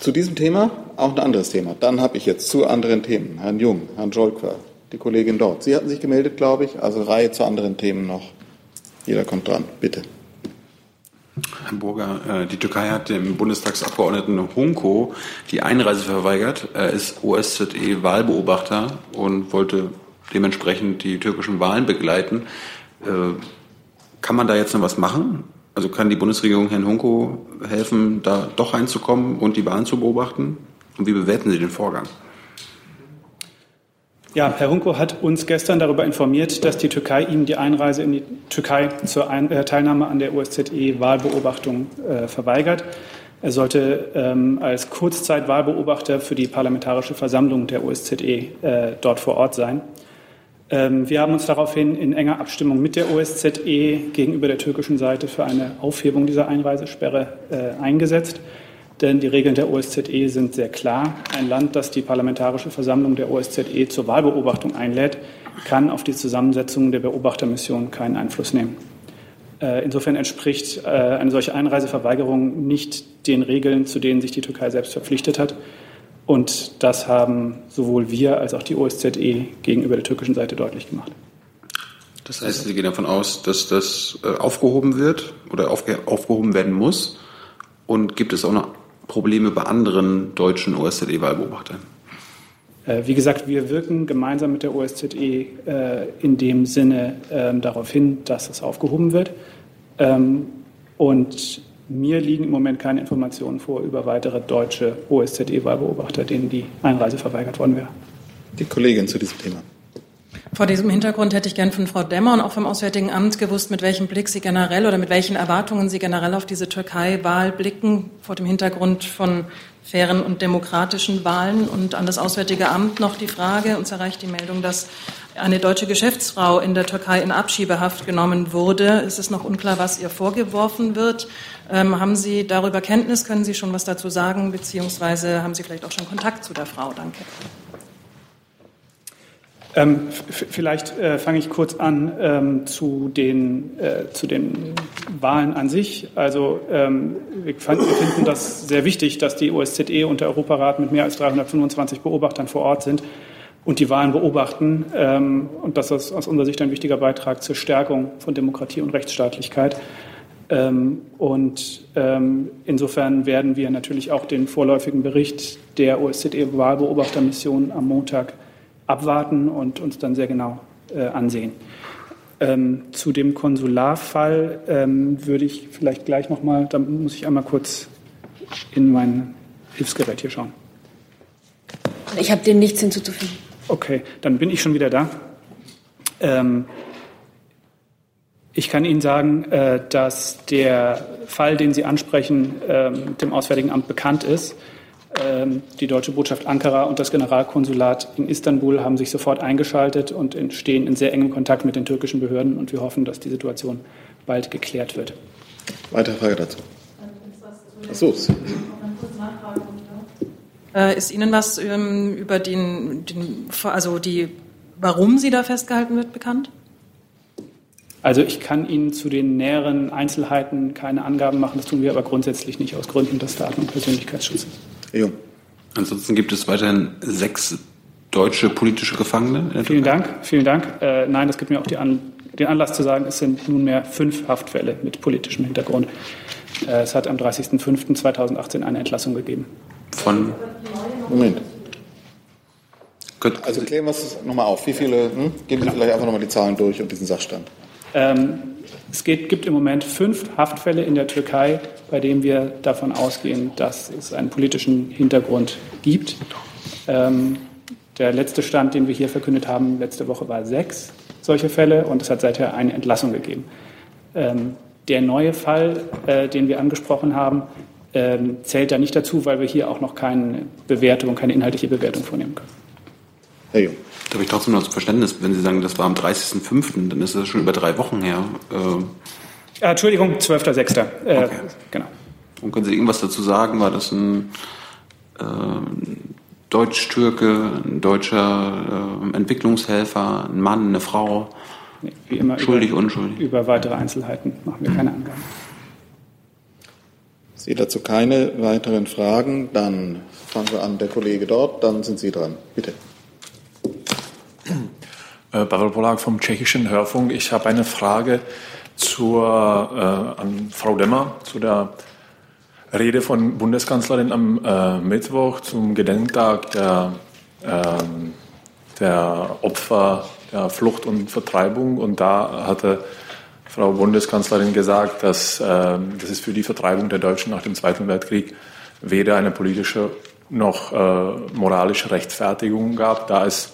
Zu diesem Thema auch ein anderes Thema. Dann habe ich jetzt zu anderen Themen Herrn Jung, Herrn Jolkwer, die Kollegin dort. Sie hatten sich gemeldet, glaube ich. Also Reihe zu anderen Themen noch. Jeder kommt dran. Bitte. Herr Burger, äh, die Türkei hat dem Bundestagsabgeordneten Hunko die Einreise verweigert. Er ist OSZE-Wahlbeobachter und wollte dementsprechend die türkischen Wahlen begleiten. Äh, kann man da jetzt noch was machen? Also kann die Bundesregierung Herrn Hunko helfen, da doch reinzukommen und die Wahlen zu beobachten? Und wie bewerten Sie den Vorgang? Ja, Herr Hunko hat uns gestern darüber informiert, dass die Türkei ihm die Einreise in die Türkei zur Ein äh, Teilnahme an der OSZE-Wahlbeobachtung äh, verweigert. Er sollte ähm, als Kurzzeitwahlbeobachter für die Parlamentarische Versammlung der OSZE äh, dort vor Ort sein. Ähm, wir haben uns daraufhin in enger Abstimmung mit der OSZE gegenüber der türkischen Seite für eine Aufhebung dieser Einreisesperre äh, eingesetzt. Denn die Regeln der OSZE sind sehr klar. Ein Land, das die Parlamentarische Versammlung der OSZE zur Wahlbeobachtung einlädt, kann auf die Zusammensetzung der Beobachtermission keinen Einfluss nehmen. Äh, insofern entspricht äh, eine solche Einreiseverweigerung nicht den Regeln, zu denen sich die Türkei selbst verpflichtet hat. Und das haben sowohl wir als auch die OSZE gegenüber der türkischen Seite deutlich gemacht. Das heißt, Sie gehen davon aus, dass das äh, aufgehoben wird oder aufgehoben werden muss? Und gibt es auch noch Probleme bei anderen deutschen OSZE-Wahlbeobachtern? Äh, wie gesagt, wir wirken gemeinsam mit der OSZE äh, in dem Sinne ähm, darauf hin, dass es aufgehoben wird. Ähm, und mir liegen im Moment keine Informationen vor über weitere deutsche OSZE-Wahlbeobachter, denen die Einreise verweigert worden wäre. Die Kollegin zu diesem Thema. Vor diesem Hintergrund hätte ich gern von Frau Demmer und auch vom Auswärtigen Amt gewusst, mit welchem Blick Sie generell oder mit welchen Erwartungen Sie generell auf diese Türkei-Wahl blicken, vor dem Hintergrund von fairen und demokratischen Wahlen. Und an das Auswärtige Amt noch die Frage, uns erreicht die Meldung, dass eine deutsche Geschäftsfrau in der Türkei in Abschiebehaft genommen wurde. Es ist noch unklar, was ihr vorgeworfen wird. Ähm, haben Sie darüber Kenntnis? Können Sie schon was dazu sagen? Beziehungsweise haben Sie vielleicht auch schon Kontakt zu der Frau? Danke. Ähm, vielleicht äh, fange ich kurz an ähm, zu, den, äh, zu den Wahlen an sich. Also ähm, wir, fand, wir, finden das sehr wichtig, dass die OSZE und der Europarat mit mehr als 325 Beobachtern vor Ort sind und die Wahlen beobachten. Ähm, und das ist aus unserer Sicht ein wichtiger Beitrag zur Stärkung von Demokratie und Rechtsstaatlichkeit. Ähm, und ähm, insofern werden wir natürlich auch den vorläufigen Bericht der OSZE-Wahlbeobachtermission am Montag abwarten und uns dann sehr genau äh, ansehen. Ähm, zu dem Konsularfall ähm, würde ich vielleicht gleich noch mal, da muss ich einmal kurz in mein Hilfsgerät hier schauen. Ich habe dem nichts hinzuzufügen. Okay, dann bin ich schon wieder da. Ähm, ich kann Ihnen sagen, äh, dass der Fall, den Sie ansprechen, äh, dem Auswärtigen Amt bekannt ist. Ähm, die deutsche Botschaft Ankara und das Generalkonsulat in Istanbul haben sich sofort eingeschaltet und stehen in sehr engem Kontakt mit den türkischen Behörden. Und wir hoffen, dass die Situation bald geklärt wird. Weitere Frage dazu? Ach so. Äh, ist Ihnen was ähm, über den, den, also die, warum sie da festgehalten wird, bekannt? Also ich kann Ihnen zu den näheren Einzelheiten keine Angaben machen. Das tun wir aber grundsätzlich nicht aus Gründen des Daten- und Persönlichkeitsschutzes. Ja. Ansonsten gibt es weiterhin sechs deutsche politische Gefangene. Vielen Dank, vielen Dank. Äh, nein, das gibt mir auch An den Anlass zu sagen, es sind nunmehr fünf Haftfälle mit politischem Hintergrund. Äh, es hat am 30.05.2018 eine Entlassung gegeben. Von Moment. Also klären wir es nochmal auf. Wie viele, hm? geben Sie vielleicht einfach nochmal die Zahlen durch und diesen Sachstand. Ähm, es geht, gibt im Moment fünf Haftfälle in der Türkei, bei denen wir davon ausgehen, dass es einen politischen Hintergrund gibt. Ähm, der letzte Stand, den wir hier verkündet haben, letzte Woche war sechs solche Fälle und es hat seither eine Entlassung gegeben. Ähm, der neue Fall, äh, den wir angesprochen haben, ähm, zählt da nicht dazu, weil wir hier auch noch keine Bewertung, keine inhaltliche Bewertung vornehmen können. Herr Jung. Da habe ich trotzdem noch das Verständnis, wenn Sie sagen, das war am 30.05., dann ist das schon über drei Wochen her. Äh, Entschuldigung, 12.06. Äh, okay. Genau. Und können Sie irgendwas dazu sagen? War das ein äh, Deutsch-Türke, ein deutscher äh, Entwicklungshelfer, ein Mann, eine Frau? Nee, wie immer schuldig, über, unschuldig. Über weitere Einzelheiten machen wir keine Angaben. Ich sehe dazu keine weiteren Fragen. Dann fangen wir an, der Kollege dort, dann sind Sie dran. Bitte. Äh, Pavel Polak vom Tschechischen Hörfunk. Ich habe eine Frage zur, äh, an Frau Demmer zu der Rede von Bundeskanzlerin am äh, Mittwoch zum Gedenktag der, äh, der Opfer der Flucht und Vertreibung. Und da hatte Frau Bundeskanzlerin gesagt, dass, äh, dass es für die Vertreibung der Deutschen nach dem Zweiten Weltkrieg weder eine politische noch äh, moralische Rechtfertigung gab, da es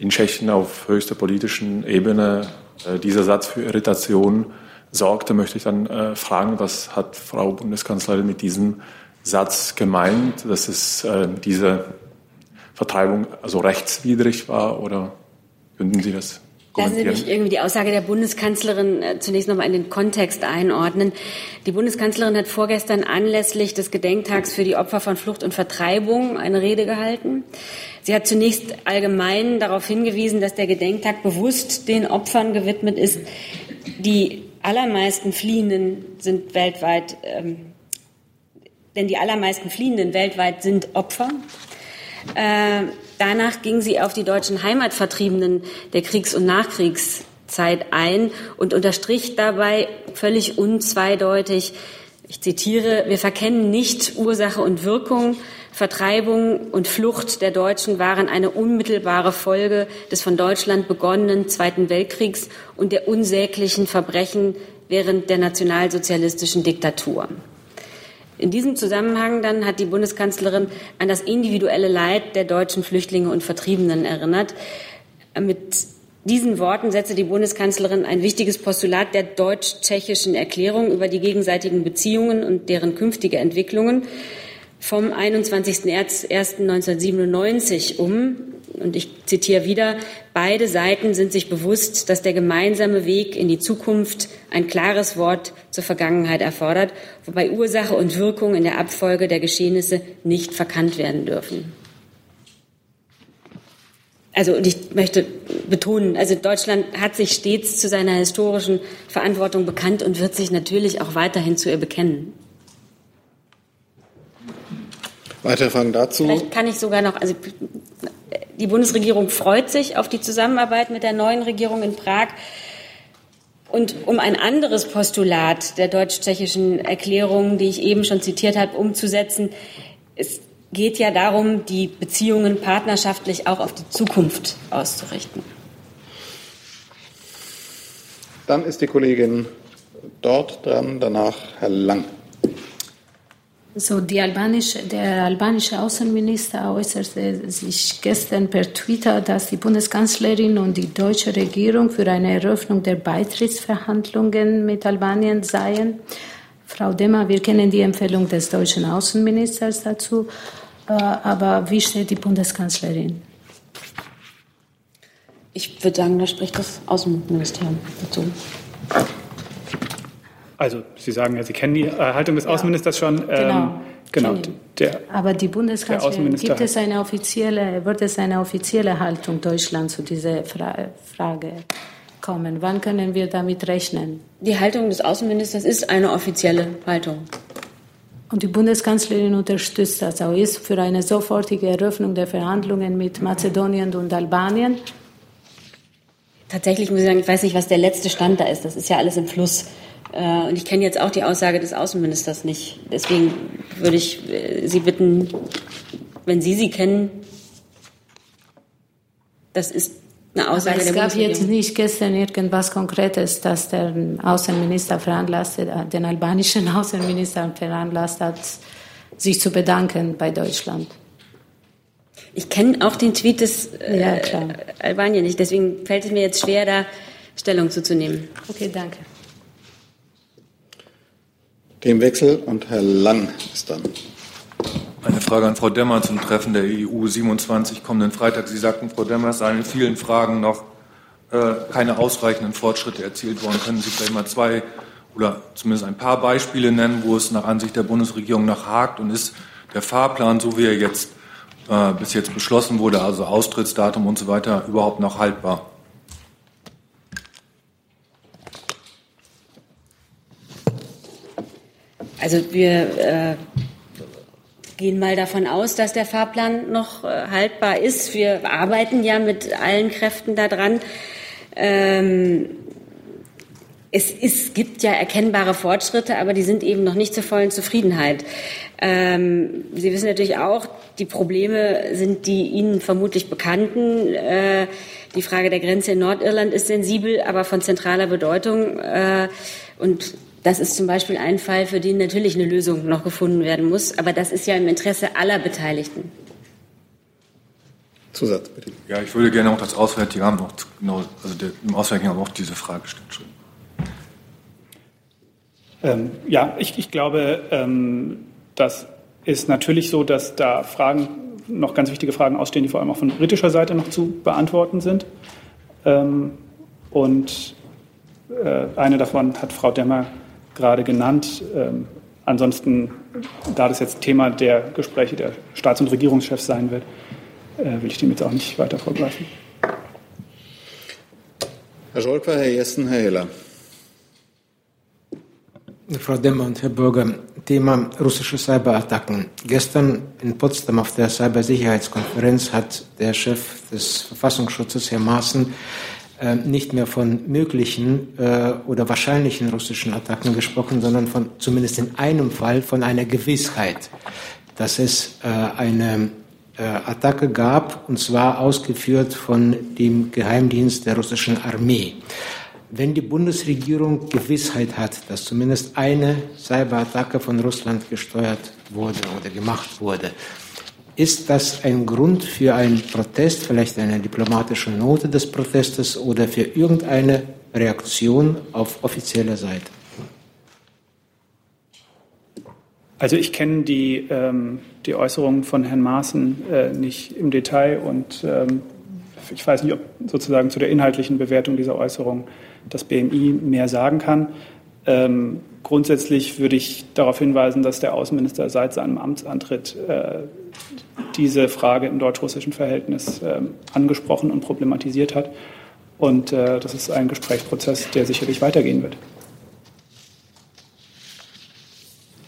in Tschechien auf höchster politischen Ebene äh, dieser Satz für Irritation sorgte, möchte ich dann äh, fragen, was hat Frau Bundeskanzlerin mit diesem Satz gemeint, dass es äh, diese Vertreibung also rechtswidrig war oder könnten Sie das Lassen Sie mich irgendwie die Aussage der Bundeskanzlerin äh, zunächst noch mal in den Kontext einordnen. Die Bundeskanzlerin hat vorgestern anlässlich des Gedenktags für die Opfer von Flucht und Vertreibung eine Rede gehalten. Sie hat zunächst allgemein darauf hingewiesen, dass der Gedenktag bewusst den Opfern gewidmet ist. Die allermeisten Fliehenden sind weltweit, ähm, denn die allermeisten Fliehenden weltweit sind Opfer. Äh, danach ging sie auf die deutschen Heimatvertriebenen der Kriegs- und Nachkriegszeit ein und unterstrich dabei völlig unzweideutig, ich zitiere, wir verkennen nicht Ursache und Wirkung. Vertreibung und Flucht der Deutschen waren eine unmittelbare Folge des von Deutschland begonnenen Zweiten Weltkriegs und der unsäglichen Verbrechen während der nationalsozialistischen Diktatur. In diesem Zusammenhang dann hat die Bundeskanzlerin an das individuelle Leid der deutschen Flüchtlinge und Vertriebenen erinnert. Mit diesen Worten setzte die Bundeskanzlerin ein wichtiges Postulat der deutsch-tschechischen Erklärung über die gegenseitigen Beziehungen und deren künftige Entwicklungen vom 21.01.1997 um. Und ich zitiere wieder, beide Seiten sind sich bewusst, dass der gemeinsame Weg in die Zukunft ein klares Wort zur Vergangenheit erfordert, wobei Ursache und Wirkung in der Abfolge der Geschehnisse nicht verkannt werden dürfen. Also, und ich möchte betonen, also Deutschland hat sich stets zu seiner historischen Verantwortung bekannt und wird sich natürlich auch weiterhin zu ihr bekennen. Weitere Fragen dazu? Vielleicht kann ich sogar noch, also die Bundesregierung freut sich auf die Zusammenarbeit mit der neuen Regierung in Prag. Und um ein anderes Postulat der deutsch-tschechischen Erklärung, die ich eben schon zitiert habe, umzusetzen, es geht ja darum, die Beziehungen partnerschaftlich auch auf die Zukunft auszurichten. Dann ist die Kollegin dort dran, danach Herr Lang. So, albanische, der albanische Außenminister äußerte sich gestern per Twitter, dass die Bundeskanzlerin und die deutsche Regierung für eine Eröffnung der Beitrittsverhandlungen mit Albanien seien. Frau Demmer, wir kennen die Empfehlung des deutschen Außenministers dazu, äh, aber wie steht die Bundeskanzlerin? Ich würde sagen, da spricht das Außenministerium dazu. Also Sie sagen ja, Sie kennen die Haltung des ja. Außenministers schon. Genau. genau der, Aber die Bundeskanzlerin, gibt es eine offizielle, wird es eine offizielle Haltung Deutschlands zu dieser Fra Frage kommen? Wann können wir damit rechnen? Die Haltung des Außenministers ist eine offizielle Haltung. Und die Bundeskanzlerin unterstützt das auch, ist für eine sofortige Eröffnung der Verhandlungen mit Mazedonien und Albanien. Tatsächlich muss ich sagen, ich weiß nicht, was der letzte Stand da ist. Das ist ja alles im Fluss. Äh, und ich kenne jetzt auch die Aussage des Außenministers nicht. Deswegen würde ich äh, Sie bitten, wenn Sie sie kennen, das ist eine Aussage Aber es der gab jetzt nicht gestern irgendwas Konkretes, dass der Außenminister veranlasst, hat, den albanischen <laughs> Außenminister veranlasst hat, sich zu bedanken bei Deutschland. Ich kenne auch den Tweet des äh, Ja. Albanien nicht, deswegen fällt es mir jetzt schwer, da Stellung zuzunehmen. Okay, danke. Themenwechsel und Herr Lang ist dann. Eine Frage an Frau Demmer zum Treffen der EU 27 kommenden Freitag. Sie sagten, Frau Demmer, es seien in vielen Fragen noch äh, keine ausreichenden Fortschritte erzielt worden. Können Sie vielleicht mal zwei oder zumindest ein paar Beispiele nennen, wo es nach Ansicht der Bundesregierung noch hakt und ist der Fahrplan, so wie er jetzt äh, bis jetzt beschlossen wurde, also Austrittsdatum und so weiter, überhaupt noch haltbar? Also wir äh, gehen mal davon aus, dass der Fahrplan noch äh, haltbar ist. Wir arbeiten ja mit allen Kräften daran. Ähm, es, es gibt ja erkennbare Fortschritte, aber die sind eben noch nicht zur vollen Zufriedenheit. Ähm, Sie wissen natürlich auch, die Probleme sind die Ihnen vermutlich bekannten. Äh, die Frage der Grenze in Nordirland ist sensibel, aber von zentraler Bedeutung. Äh, und das ist zum Beispiel ein Fall, für den natürlich eine Lösung noch gefunden werden muss. Aber das ist ja im Interesse aller Beteiligten. Zusatz, bitte. Ja, ich würde gerne auch das Auswärtige Amt noch genau, also der, im Auswärtigen Amt auch diese Frage stellen. Ähm, ja, ich, ich glaube, ähm, das ist natürlich so, dass da Fragen, noch ganz wichtige Fragen ausstehen, die vor allem auch von britischer Seite noch zu beantworten sind. Ähm, und äh, eine davon hat Frau Demmer gerade genannt. Ähm, ansonsten, da das jetzt Thema der Gespräche der Staats- und Regierungschefs sein wird, äh, will ich dem jetzt auch nicht weiter vorgreifen. Herr Scholker, Herr Jessen, Herr Heller. Frau Demmer und Herr Bürger, Thema russische Cyberattacken. Gestern in Potsdam auf der Cybersicherheitskonferenz hat der Chef des Verfassungsschutzes, Herr Maaßen, äh, nicht mehr von möglichen äh, oder wahrscheinlichen russischen Attacken gesprochen, sondern von zumindest in einem Fall von einer Gewissheit, dass es äh, eine äh, Attacke gab, und zwar ausgeführt von dem Geheimdienst der russischen Armee. Wenn die Bundesregierung Gewissheit hat, dass zumindest eine Cyberattacke von Russland gesteuert wurde oder gemacht wurde, ist das ein Grund für einen Protest, vielleicht eine diplomatische Note des Protestes oder für irgendeine Reaktion auf offizieller Seite? Also ich kenne die, ähm, die Äußerungen von Herrn Maaßen äh, nicht im Detail und ähm, ich weiß nicht, ob sozusagen zu der inhaltlichen Bewertung dieser Äußerung das BMI mehr sagen kann. Ähm, grundsätzlich würde ich darauf hinweisen, dass der Außenminister seit seinem Amtsantritt äh, diese Frage im deutsch-russischen Verhältnis äh, angesprochen und problematisiert hat. Und äh, das ist ein Gesprächsprozess, der sicherlich weitergehen wird.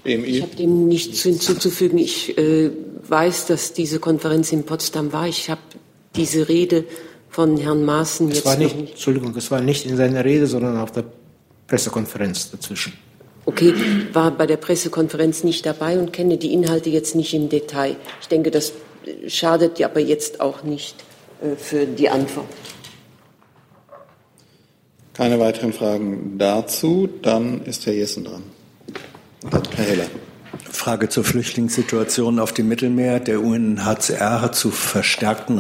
Ich habe dem nichts hinzuzufügen. Ich äh, weiß, dass diese Konferenz in Potsdam war. Ich habe diese Rede von Herrn Maaßen Es jetzt war noch nicht, Entschuldigung, es war nicht in seiner Rede, sondern auf der Pressekonferenz dazwischen. Okay, war bei der Pressekonferenz nicht dabei und kenne die Inhalte jetzt nicht im Detail. Ich denke, das äh, schadet ja aber jetzt auch nicht äh, für die Antwort. Keine weiteren Fragen dazu. Dann ist Herr Jessen dran. Dann Herr Heller. Frage zur Flüchtlingssituation auf dem Mittelmeer. Der UNHCR hat zu verstärkten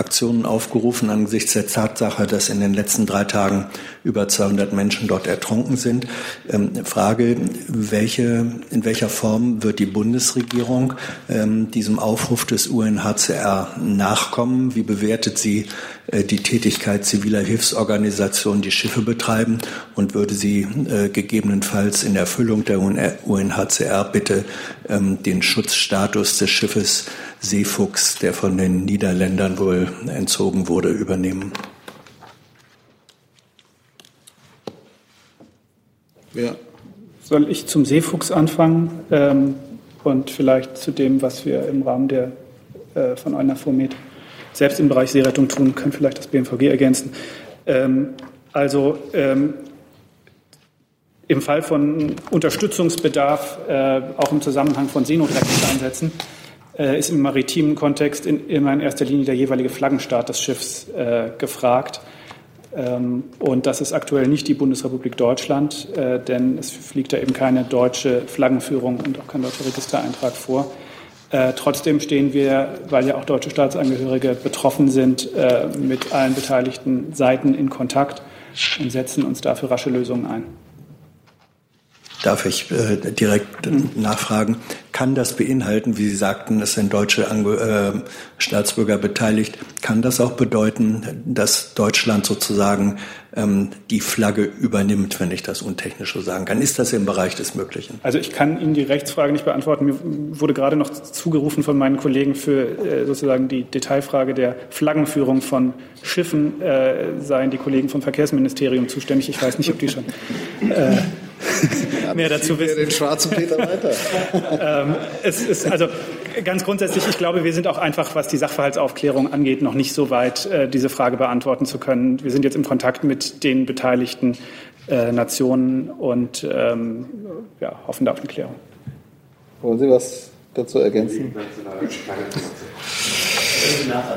Rettungsaktionen aufgerufen angesichts der Tatsache, dass in den letzten drei Tagen über 200 Menschen dort ertrunken sind. Ähm, Frage, welche, in welcher Form wird die Bundesregierung ähm, diesem Aufruf des UNHCR nachkommen? Wie bewertet sie äh, die Tätigkeit ziviler Hilfsorganisationen, die Schiffe betreiben? Und würde sie äh, gegebenenfalls in Erfüllung der UNHCR bitte ähm, den Schutzstatus des Schiffes Seefuchs, der von den Niederländern wohl entzogen wurde, übernehmen? Ja. Soll ich zum Seefuchs anfangen ähm, und vielleicht zu dem, was wir im Rahmen der äh, von EUNAVFOR-Med selbst im Bereich Seerettung tun, können vielleicht das BMVG ergänzen. Ähm, also ähm, im Fall von Unterstützungsbedarf, äh, auch im Zusammenhang von Seenotrettungseinsätzen, äh, ist im maritimen Kontext in, immer in erster Linie der jeweilige Flaggenstaat des Schiffs äh, gefragt. Ähm, und das ist aktuell nicht die Bundesrepublik Deutschland, äh, denn es fliegt da eben keine deutsche Flaggenführung und auch kein deutscher Registereintrag vor. Äh, trotzdem stehen wir, weil ja auch deutsche Staatsangehörige betroffen sind, äh, mit allen beteiligten Seiten in Kontakt und setzen uns dafür rasche Lösungen ein. Darf ich äh, direkt äh, nachfragen? Kann das beinhalten, wie Sie sagten, es sind deutsche Ange äh, Staatsbürger beteiligt, kann das auch bedeuten, dass Deutschland sozusagen ähm, die Flagge übernimmt, wenn ich das untechnisch so sagen kann? Ist das im Bereich des Möglichen? Also ich kann Ihnen die Rechtsfrage nicht beantworten. Mir wurde gerade noch zugerufen von meinen Kollegen für äh, sozusagen die Detailfrage der Flaggenführung von Schiffen, äh, seien die Kollegen vom Verkehrsministerium zuständig. Ich weiß nicht, ob die schon äh, <laughs> mehr dazu wissen. den schwarzen Peter weiter. <laughs> ähm, es ist also ganz grundsätzlich, ich glaube, wir sind auch einfach, was die Sachverhaltsaufklärung angeht, noch nicht so weit, äh, diese Frage beantworten zu können. Wir sind jetzt im Kontakt mit den beteiligten äh, Nationen und ähm, ja, hoffen da auf eine Klärung. Wollen Sie was dazu ergänzen?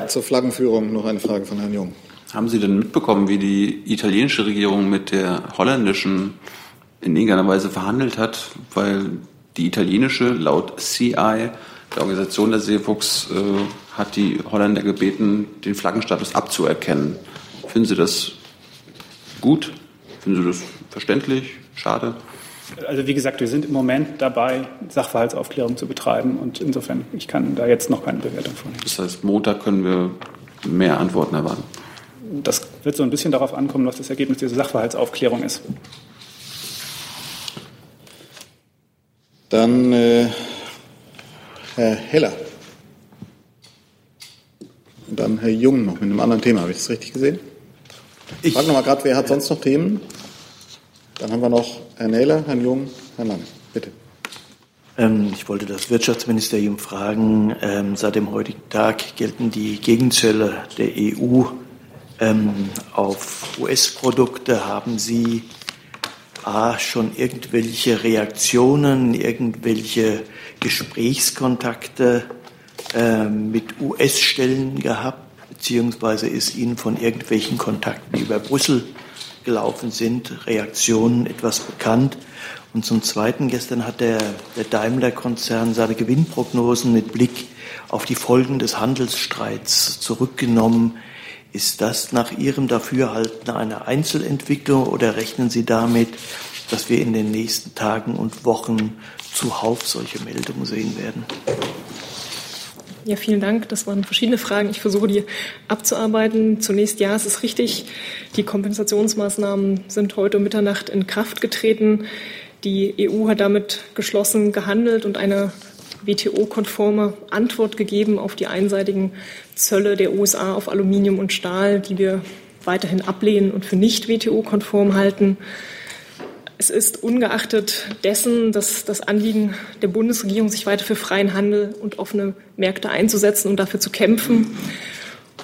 Zur Flaggenführung noch eine Frage von Herrn Jung. Haben Sie denn mitbekommen, wie die italienische Regierung mit der holländischen in irgendeiner Weise verhandelt hat, weil die italienische, laut CI, der Organisation der Seefuchs, äh, hat die Holländer gebeten, den Flaggenstatus abzuerkennen. Finden Sie das gut? Finden Sie das verständlich? Schade? Also wie gesagt, wir sind im Moment dabei, Sachverhaltsaufklärung zu betreiben und insofern, ich kann da jetzt noch keine Bewertung vornehmen. Das heißt, Montag können wir mehr Antworten erwarten. Das wird so ein bisschen darauf ankommen, was das Ergebnis dieser Sachverhaltsaufklärung ist. Dann äh, Herr Heller. Und dann Herr Jung noch mit einem anderen Thema. Habe ich das richtig gesehen? Ich frage nochmal gerade, wer hat sonst noch Themen? Dann haben wir noch Herrn Heller, Herrn Jung, Herrn Lange. Bitte. Ähm, ich wollte das Wirtschaftsministerium fragen. Ähm, seit dem heutigen Tag gelten die Gegenzölle der EU ähm, auf US-Produkte. Haben Sie A, schon irgendwelche Reaktionen, irgendwelche Gesprächskontakte äh, mit US-Stellen gehabt, beziehungsweise ist Ihnen von irgendwelchen Kontakten, die über Brüssel gelaufen sind, Reaktionen etwas bekannt? Und zum Zweiten, gestern hat der, der Daimler-Konzern seine Gewinnprognosen mit Blick auf die Folgen des Handelsstreits zurückgenommen. Ist das nach Ihrem Dafürhalten eine Einzelentwicklung oder rechnen Sie damit, dass wir in den nächsten Tagen und Wochen zuhauf solche Meldungen sehen werden? Ja, vielen Dank. Das waren verschiedene Fragen. Ich versuche die abzuarbeiten. Zunächst, ja, es ist richtig. Die Kompensationsmaßnahmen sind heute Mitternacht in Kraft getreten. Die EU hat damit geschlossen gehandelt und eine WTO-konforme Antwort gegeben auf die einseitigen Zölle der USA auf Aluminium und Stahl, die wir weiterhin ablehnen und für nicht WTO-konform halten. Es ist ungeachtet dessen, dass das Anliegen der Bundesregierung, sich weiter für freien Handel und offene Märkte einzusetzen und dafür zu kämpfen.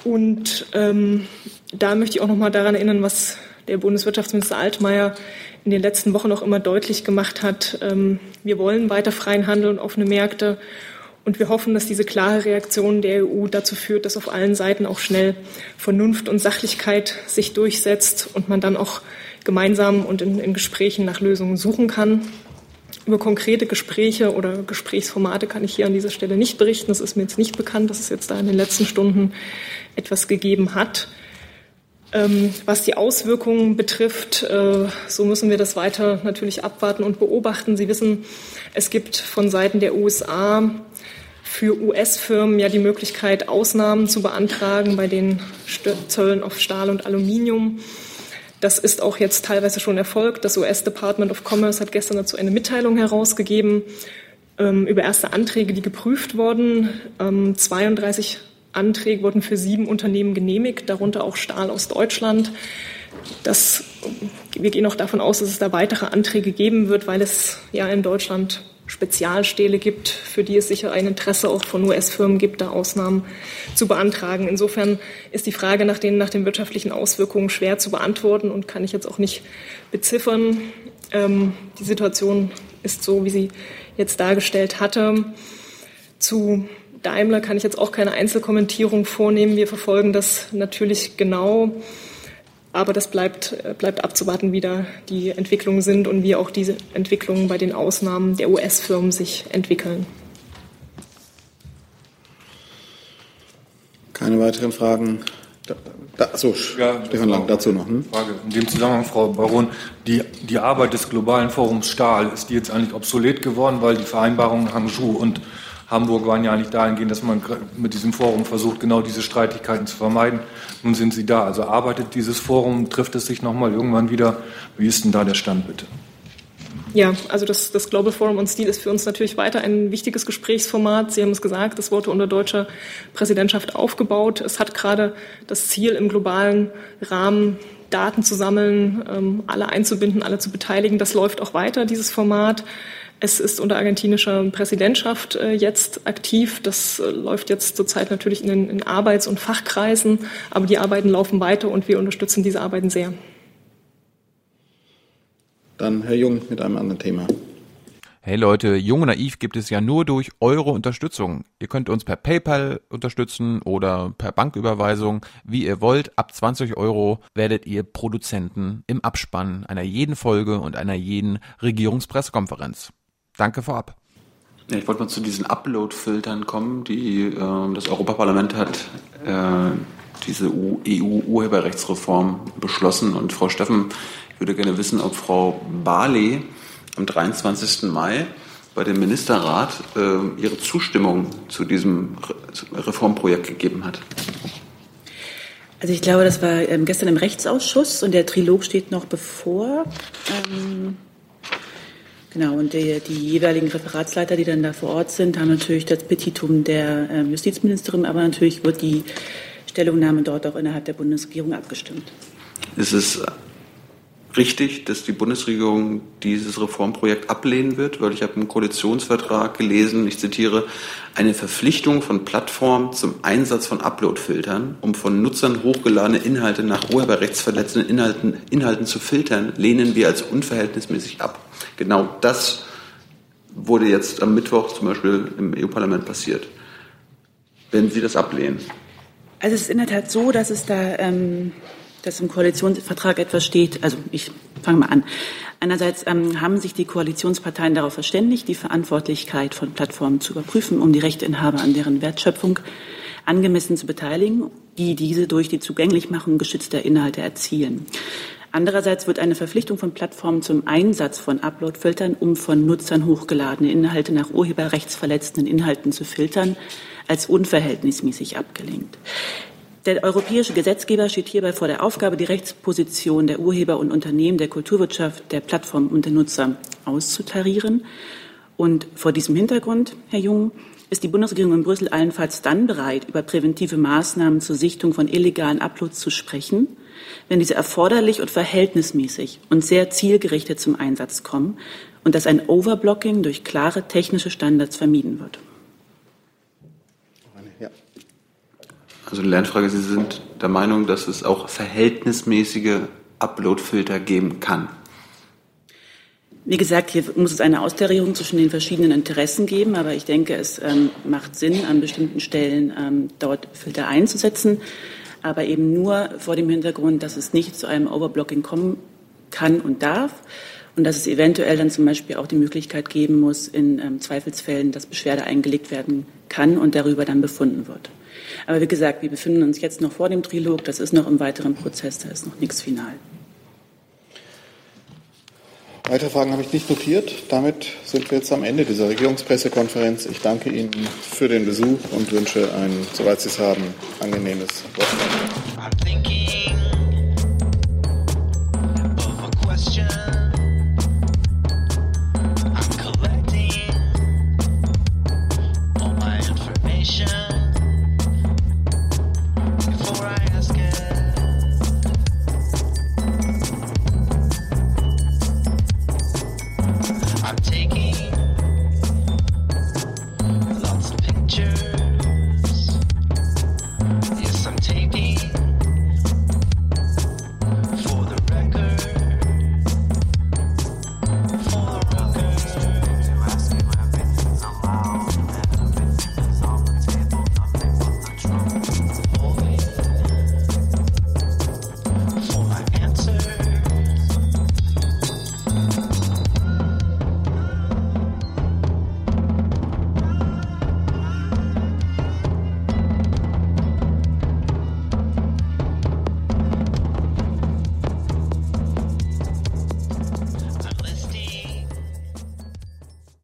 Und ähm, da möchte ich auch noch mal daran erinnern, was der Bundeswirtschaftsminister Altmaier in den letzten Wochen auch immer deutlich gemacht hat. Ähm, wir wollen weiter freien Handel und offene Märkte. Und wir hoffen, dass diese klare Reaktion der EU dazu führt, dass auf allen Seiten auch schnell Vernunft und Sachlichkeit sich durchsetzt und man dann auch gemeinsam und in, in Gesprächen nach Lösungen suchen kann. Über konkrete Gespräche oder Gesprächsformate kann ich hier an dieser Stelle nicht berichten. Es ist mir jetzt nicht bekannt, dass es jetzt da in den letzten Stunden etwas gegeben hat. Ähm, was die Auswirkungen betrifft, äh, so müssen wir das weiter natürlich abwarten und beobachten. Sie wissen, es gibt von Seiten der USA für US-Firmen ja die Möglichkeit, Ausnahmen zu beantragen bei den Zöllen auf Stahl und Aluminium. Das ist auch jetzt teilweise schon erfolgt. Das US Department of Commerce hat gestern dazu eine Mitteilung herausgegeben ähm, über erste Anträge, die geprüft wurden. Ähm, 32 Anträge wurden für sieben Unternehmen genehmigt, darunter auch Stahl aus Deutschland. Das, wir gehen auch davon aus, dass es da weitere Anträge geben wird, weil es ja in Deutschland Spezialstähle gibt, für die es sicher ein Interesse auch von US-Firmen gibt, da Ausnahmen zu beantragen. Insofern ist die Frage nach den, nach den wirtschaftlichen Auswirkungen schwer zu beantworten und kann ich jetzt auch nicht beziffern. Ähm, die Situation ist so, wie sie jetzt dargestellt hatte. Zu Daimler kann ich jetzt auch keine Einzelkommentierung vornehmen. Wir verfolgen das natürlich genau. Aber das bleibt, äh, bleibt abzuwarten, wie da die Entwicklungen sind und wie auch diese Entwicklungen bei den Ausnahmen der US-Firmen sich entwickeln. Keine weiteren Fragen. Da, da, achso, ja, Stefan Lang, dazu noch. Hm? Frage. In dem Zusammenhang, Frau Baron, die, die Arbeit des globalen Forums Stahl, ist die jetzt eigentlich obsolet geworden, weil die Vereinbarungen Hangzhou und Hamburg waren ja eigentlich dahingehend, dass man mit diesem Forum versucht, genau diese Streitigkeiten zu vermeiden. Nun sind sie da. Also arbeitet dieses Forum, trifft es sich nochmal irgendwann wieder? Wie ist denn da der Stand bitte? Ja, also das, das Global Forum on Steel ist für uns natürlich weiter ein wichtiges Gesprächsformat. Sie haben es gesagt, es wurde unter deutscher Präsidentschaft aufgebaut. Es hat gerade das Ziel, im globalen Rahmen Daten zu sammeln, ähm, alle einzubinden, alle zu beteiligen. Das läuft auch weiter, dieses Format. Es ist unter argentinischer Präsidentschaft äh, jetzt aktiv. Das äh, läuft jetzt zurzeit natürlich in den in Arbeits- und Fachkreisen, aber die Arbeiten laufen weiter und wir unterstützen diese Arbeiten sehr. Dann Herr Jung mit einem anderen Thema. Hey Leute, Jung und Naiv gibt es ja nur durch eure Unterstützung. Ihr könnt uns per PayPal unterstützen oder per Banküberweisung, wie ihr wollt. Ab 20 Euro werdet ihr Produzenten im Abspann einer jeden Folge und einer jeden Regierungspressekonferenz. Danke vorab. Ja, ich wollte mal zu diesen Upload-Filtern kommen, die äh, das Europaparlament hat äh, diese EU-Urheberrechtsreform beschlossen. Und Frau Steffen, würde gerne wissen, ob Frau Barley am 23. Mai bei dem Ministerrat äh, ihre Zustimmung zu diesem Reformprojekt gegeben hat. Also ich glaube, das war ähm, gestern im Rechtsausschuss und der Trilog steht noch bevor. Ähm, genau, und die, die, jeweiligen Referatsleiter, die dann da vor Ort sind, haben natürlich das Petitum der ähm, Justizministerin, aber natürlich wird die Stellungnahme dort auch innerhalb der Bundesregierung abgestimmt. Ist es richtig, dass die Bundesregierung dieses Reformprojekt ablehnen wird, weil ich habe im Koalitionsvertrag gelesen, ich zitiere, eine Verpflichtung von Plattformen zum Einsatz von Uploadfiltern, um von Nutzern hochgeladene Inhalte nach urheberrechtsverletzenden Inhalten, Inhalten zu filtern, lehnen wir als unverhältnismäßig ab. Genau das wurde jetzt am Mittwoch zum Beispiel im EU-Parlament passiert. Wenn Sie das ablehnen. Also es ist in der Tat so, dass es da ähm, dass im Koalitionsvertrag etwas steht. Also ich fange mal an. Einerseits ähm, haben sich die Koalitionsparteien darauf verständigt, die Verantwortlichkeit von Plattformen zu überprüfen, um die Rechteinhaber an deren Wertschöpfung angemessen zu beteiligen, die diese durch die Zugänglichmachung geschützter Inhalte erzielen. Andererseits wird eine Verpflichtung von Plattformen zum Einsatz von Uploadfiltern, um von Nutzern hochgeladene Inhalte nach urheberrechtsverletzenden Inhalten zu filtern, als unverhältnismäßig abgelehnt. Der europäische Gesetzgeber steht hierbei vor der Aufgabe, die Rechtsposition der Urheber und Unternehmen der Kulturwirtschaft, der Plattformen und der Nutzer auszutarieren. Und vor diesem Hintergrund, Herr Jung, ist die Bundesregierung in Brüssel allenfalls dann bereit, über präventive Maßnahmen zur Sichtung von illegalen Uploads zu sprechen, wenn diese erforderlich und verhältnismäßig und sehr zielgerichtet zum Einsatz kommen und dass ein Overblocking durch klare technische Standards vermieden wird. Also eine Lernfrage, Sie sind der Meinung, dass es auch verhältnismäßige Uploadfilter geben kann? Wie gesagt, hier muss es eine Austarierung zwischen den verschiedenen Interessen geben, aber ich denke, es ähm, macht Sinn, an bestimmten Stellen ähm, dort Filter einzusetzen, aber eben nur vor dem Hintergrund, dass es nicht zu einem Overblocking kommen kann und darf und dass es eventuell dann zum Beispiel auch die Möglichkeit geben muss, in ähm, Zweifelsfällen, dass Beschwerde eingelegt werden kann und darüber dann befunden wird. Aber wie gesagt, wir befinden uns jetzt noch vor dem Trilog. Das ist noch im weiteren Prozess. Da ist noch nichts final. Weitere Fragen habe ich nicht notiert. Damit sind wir jetzt am Ende dieser Regierungspressekonferenz. Ich danke Ihnen für den Besuch und wünsche ein, soweit Sie es haben, angenehmes Wochenende.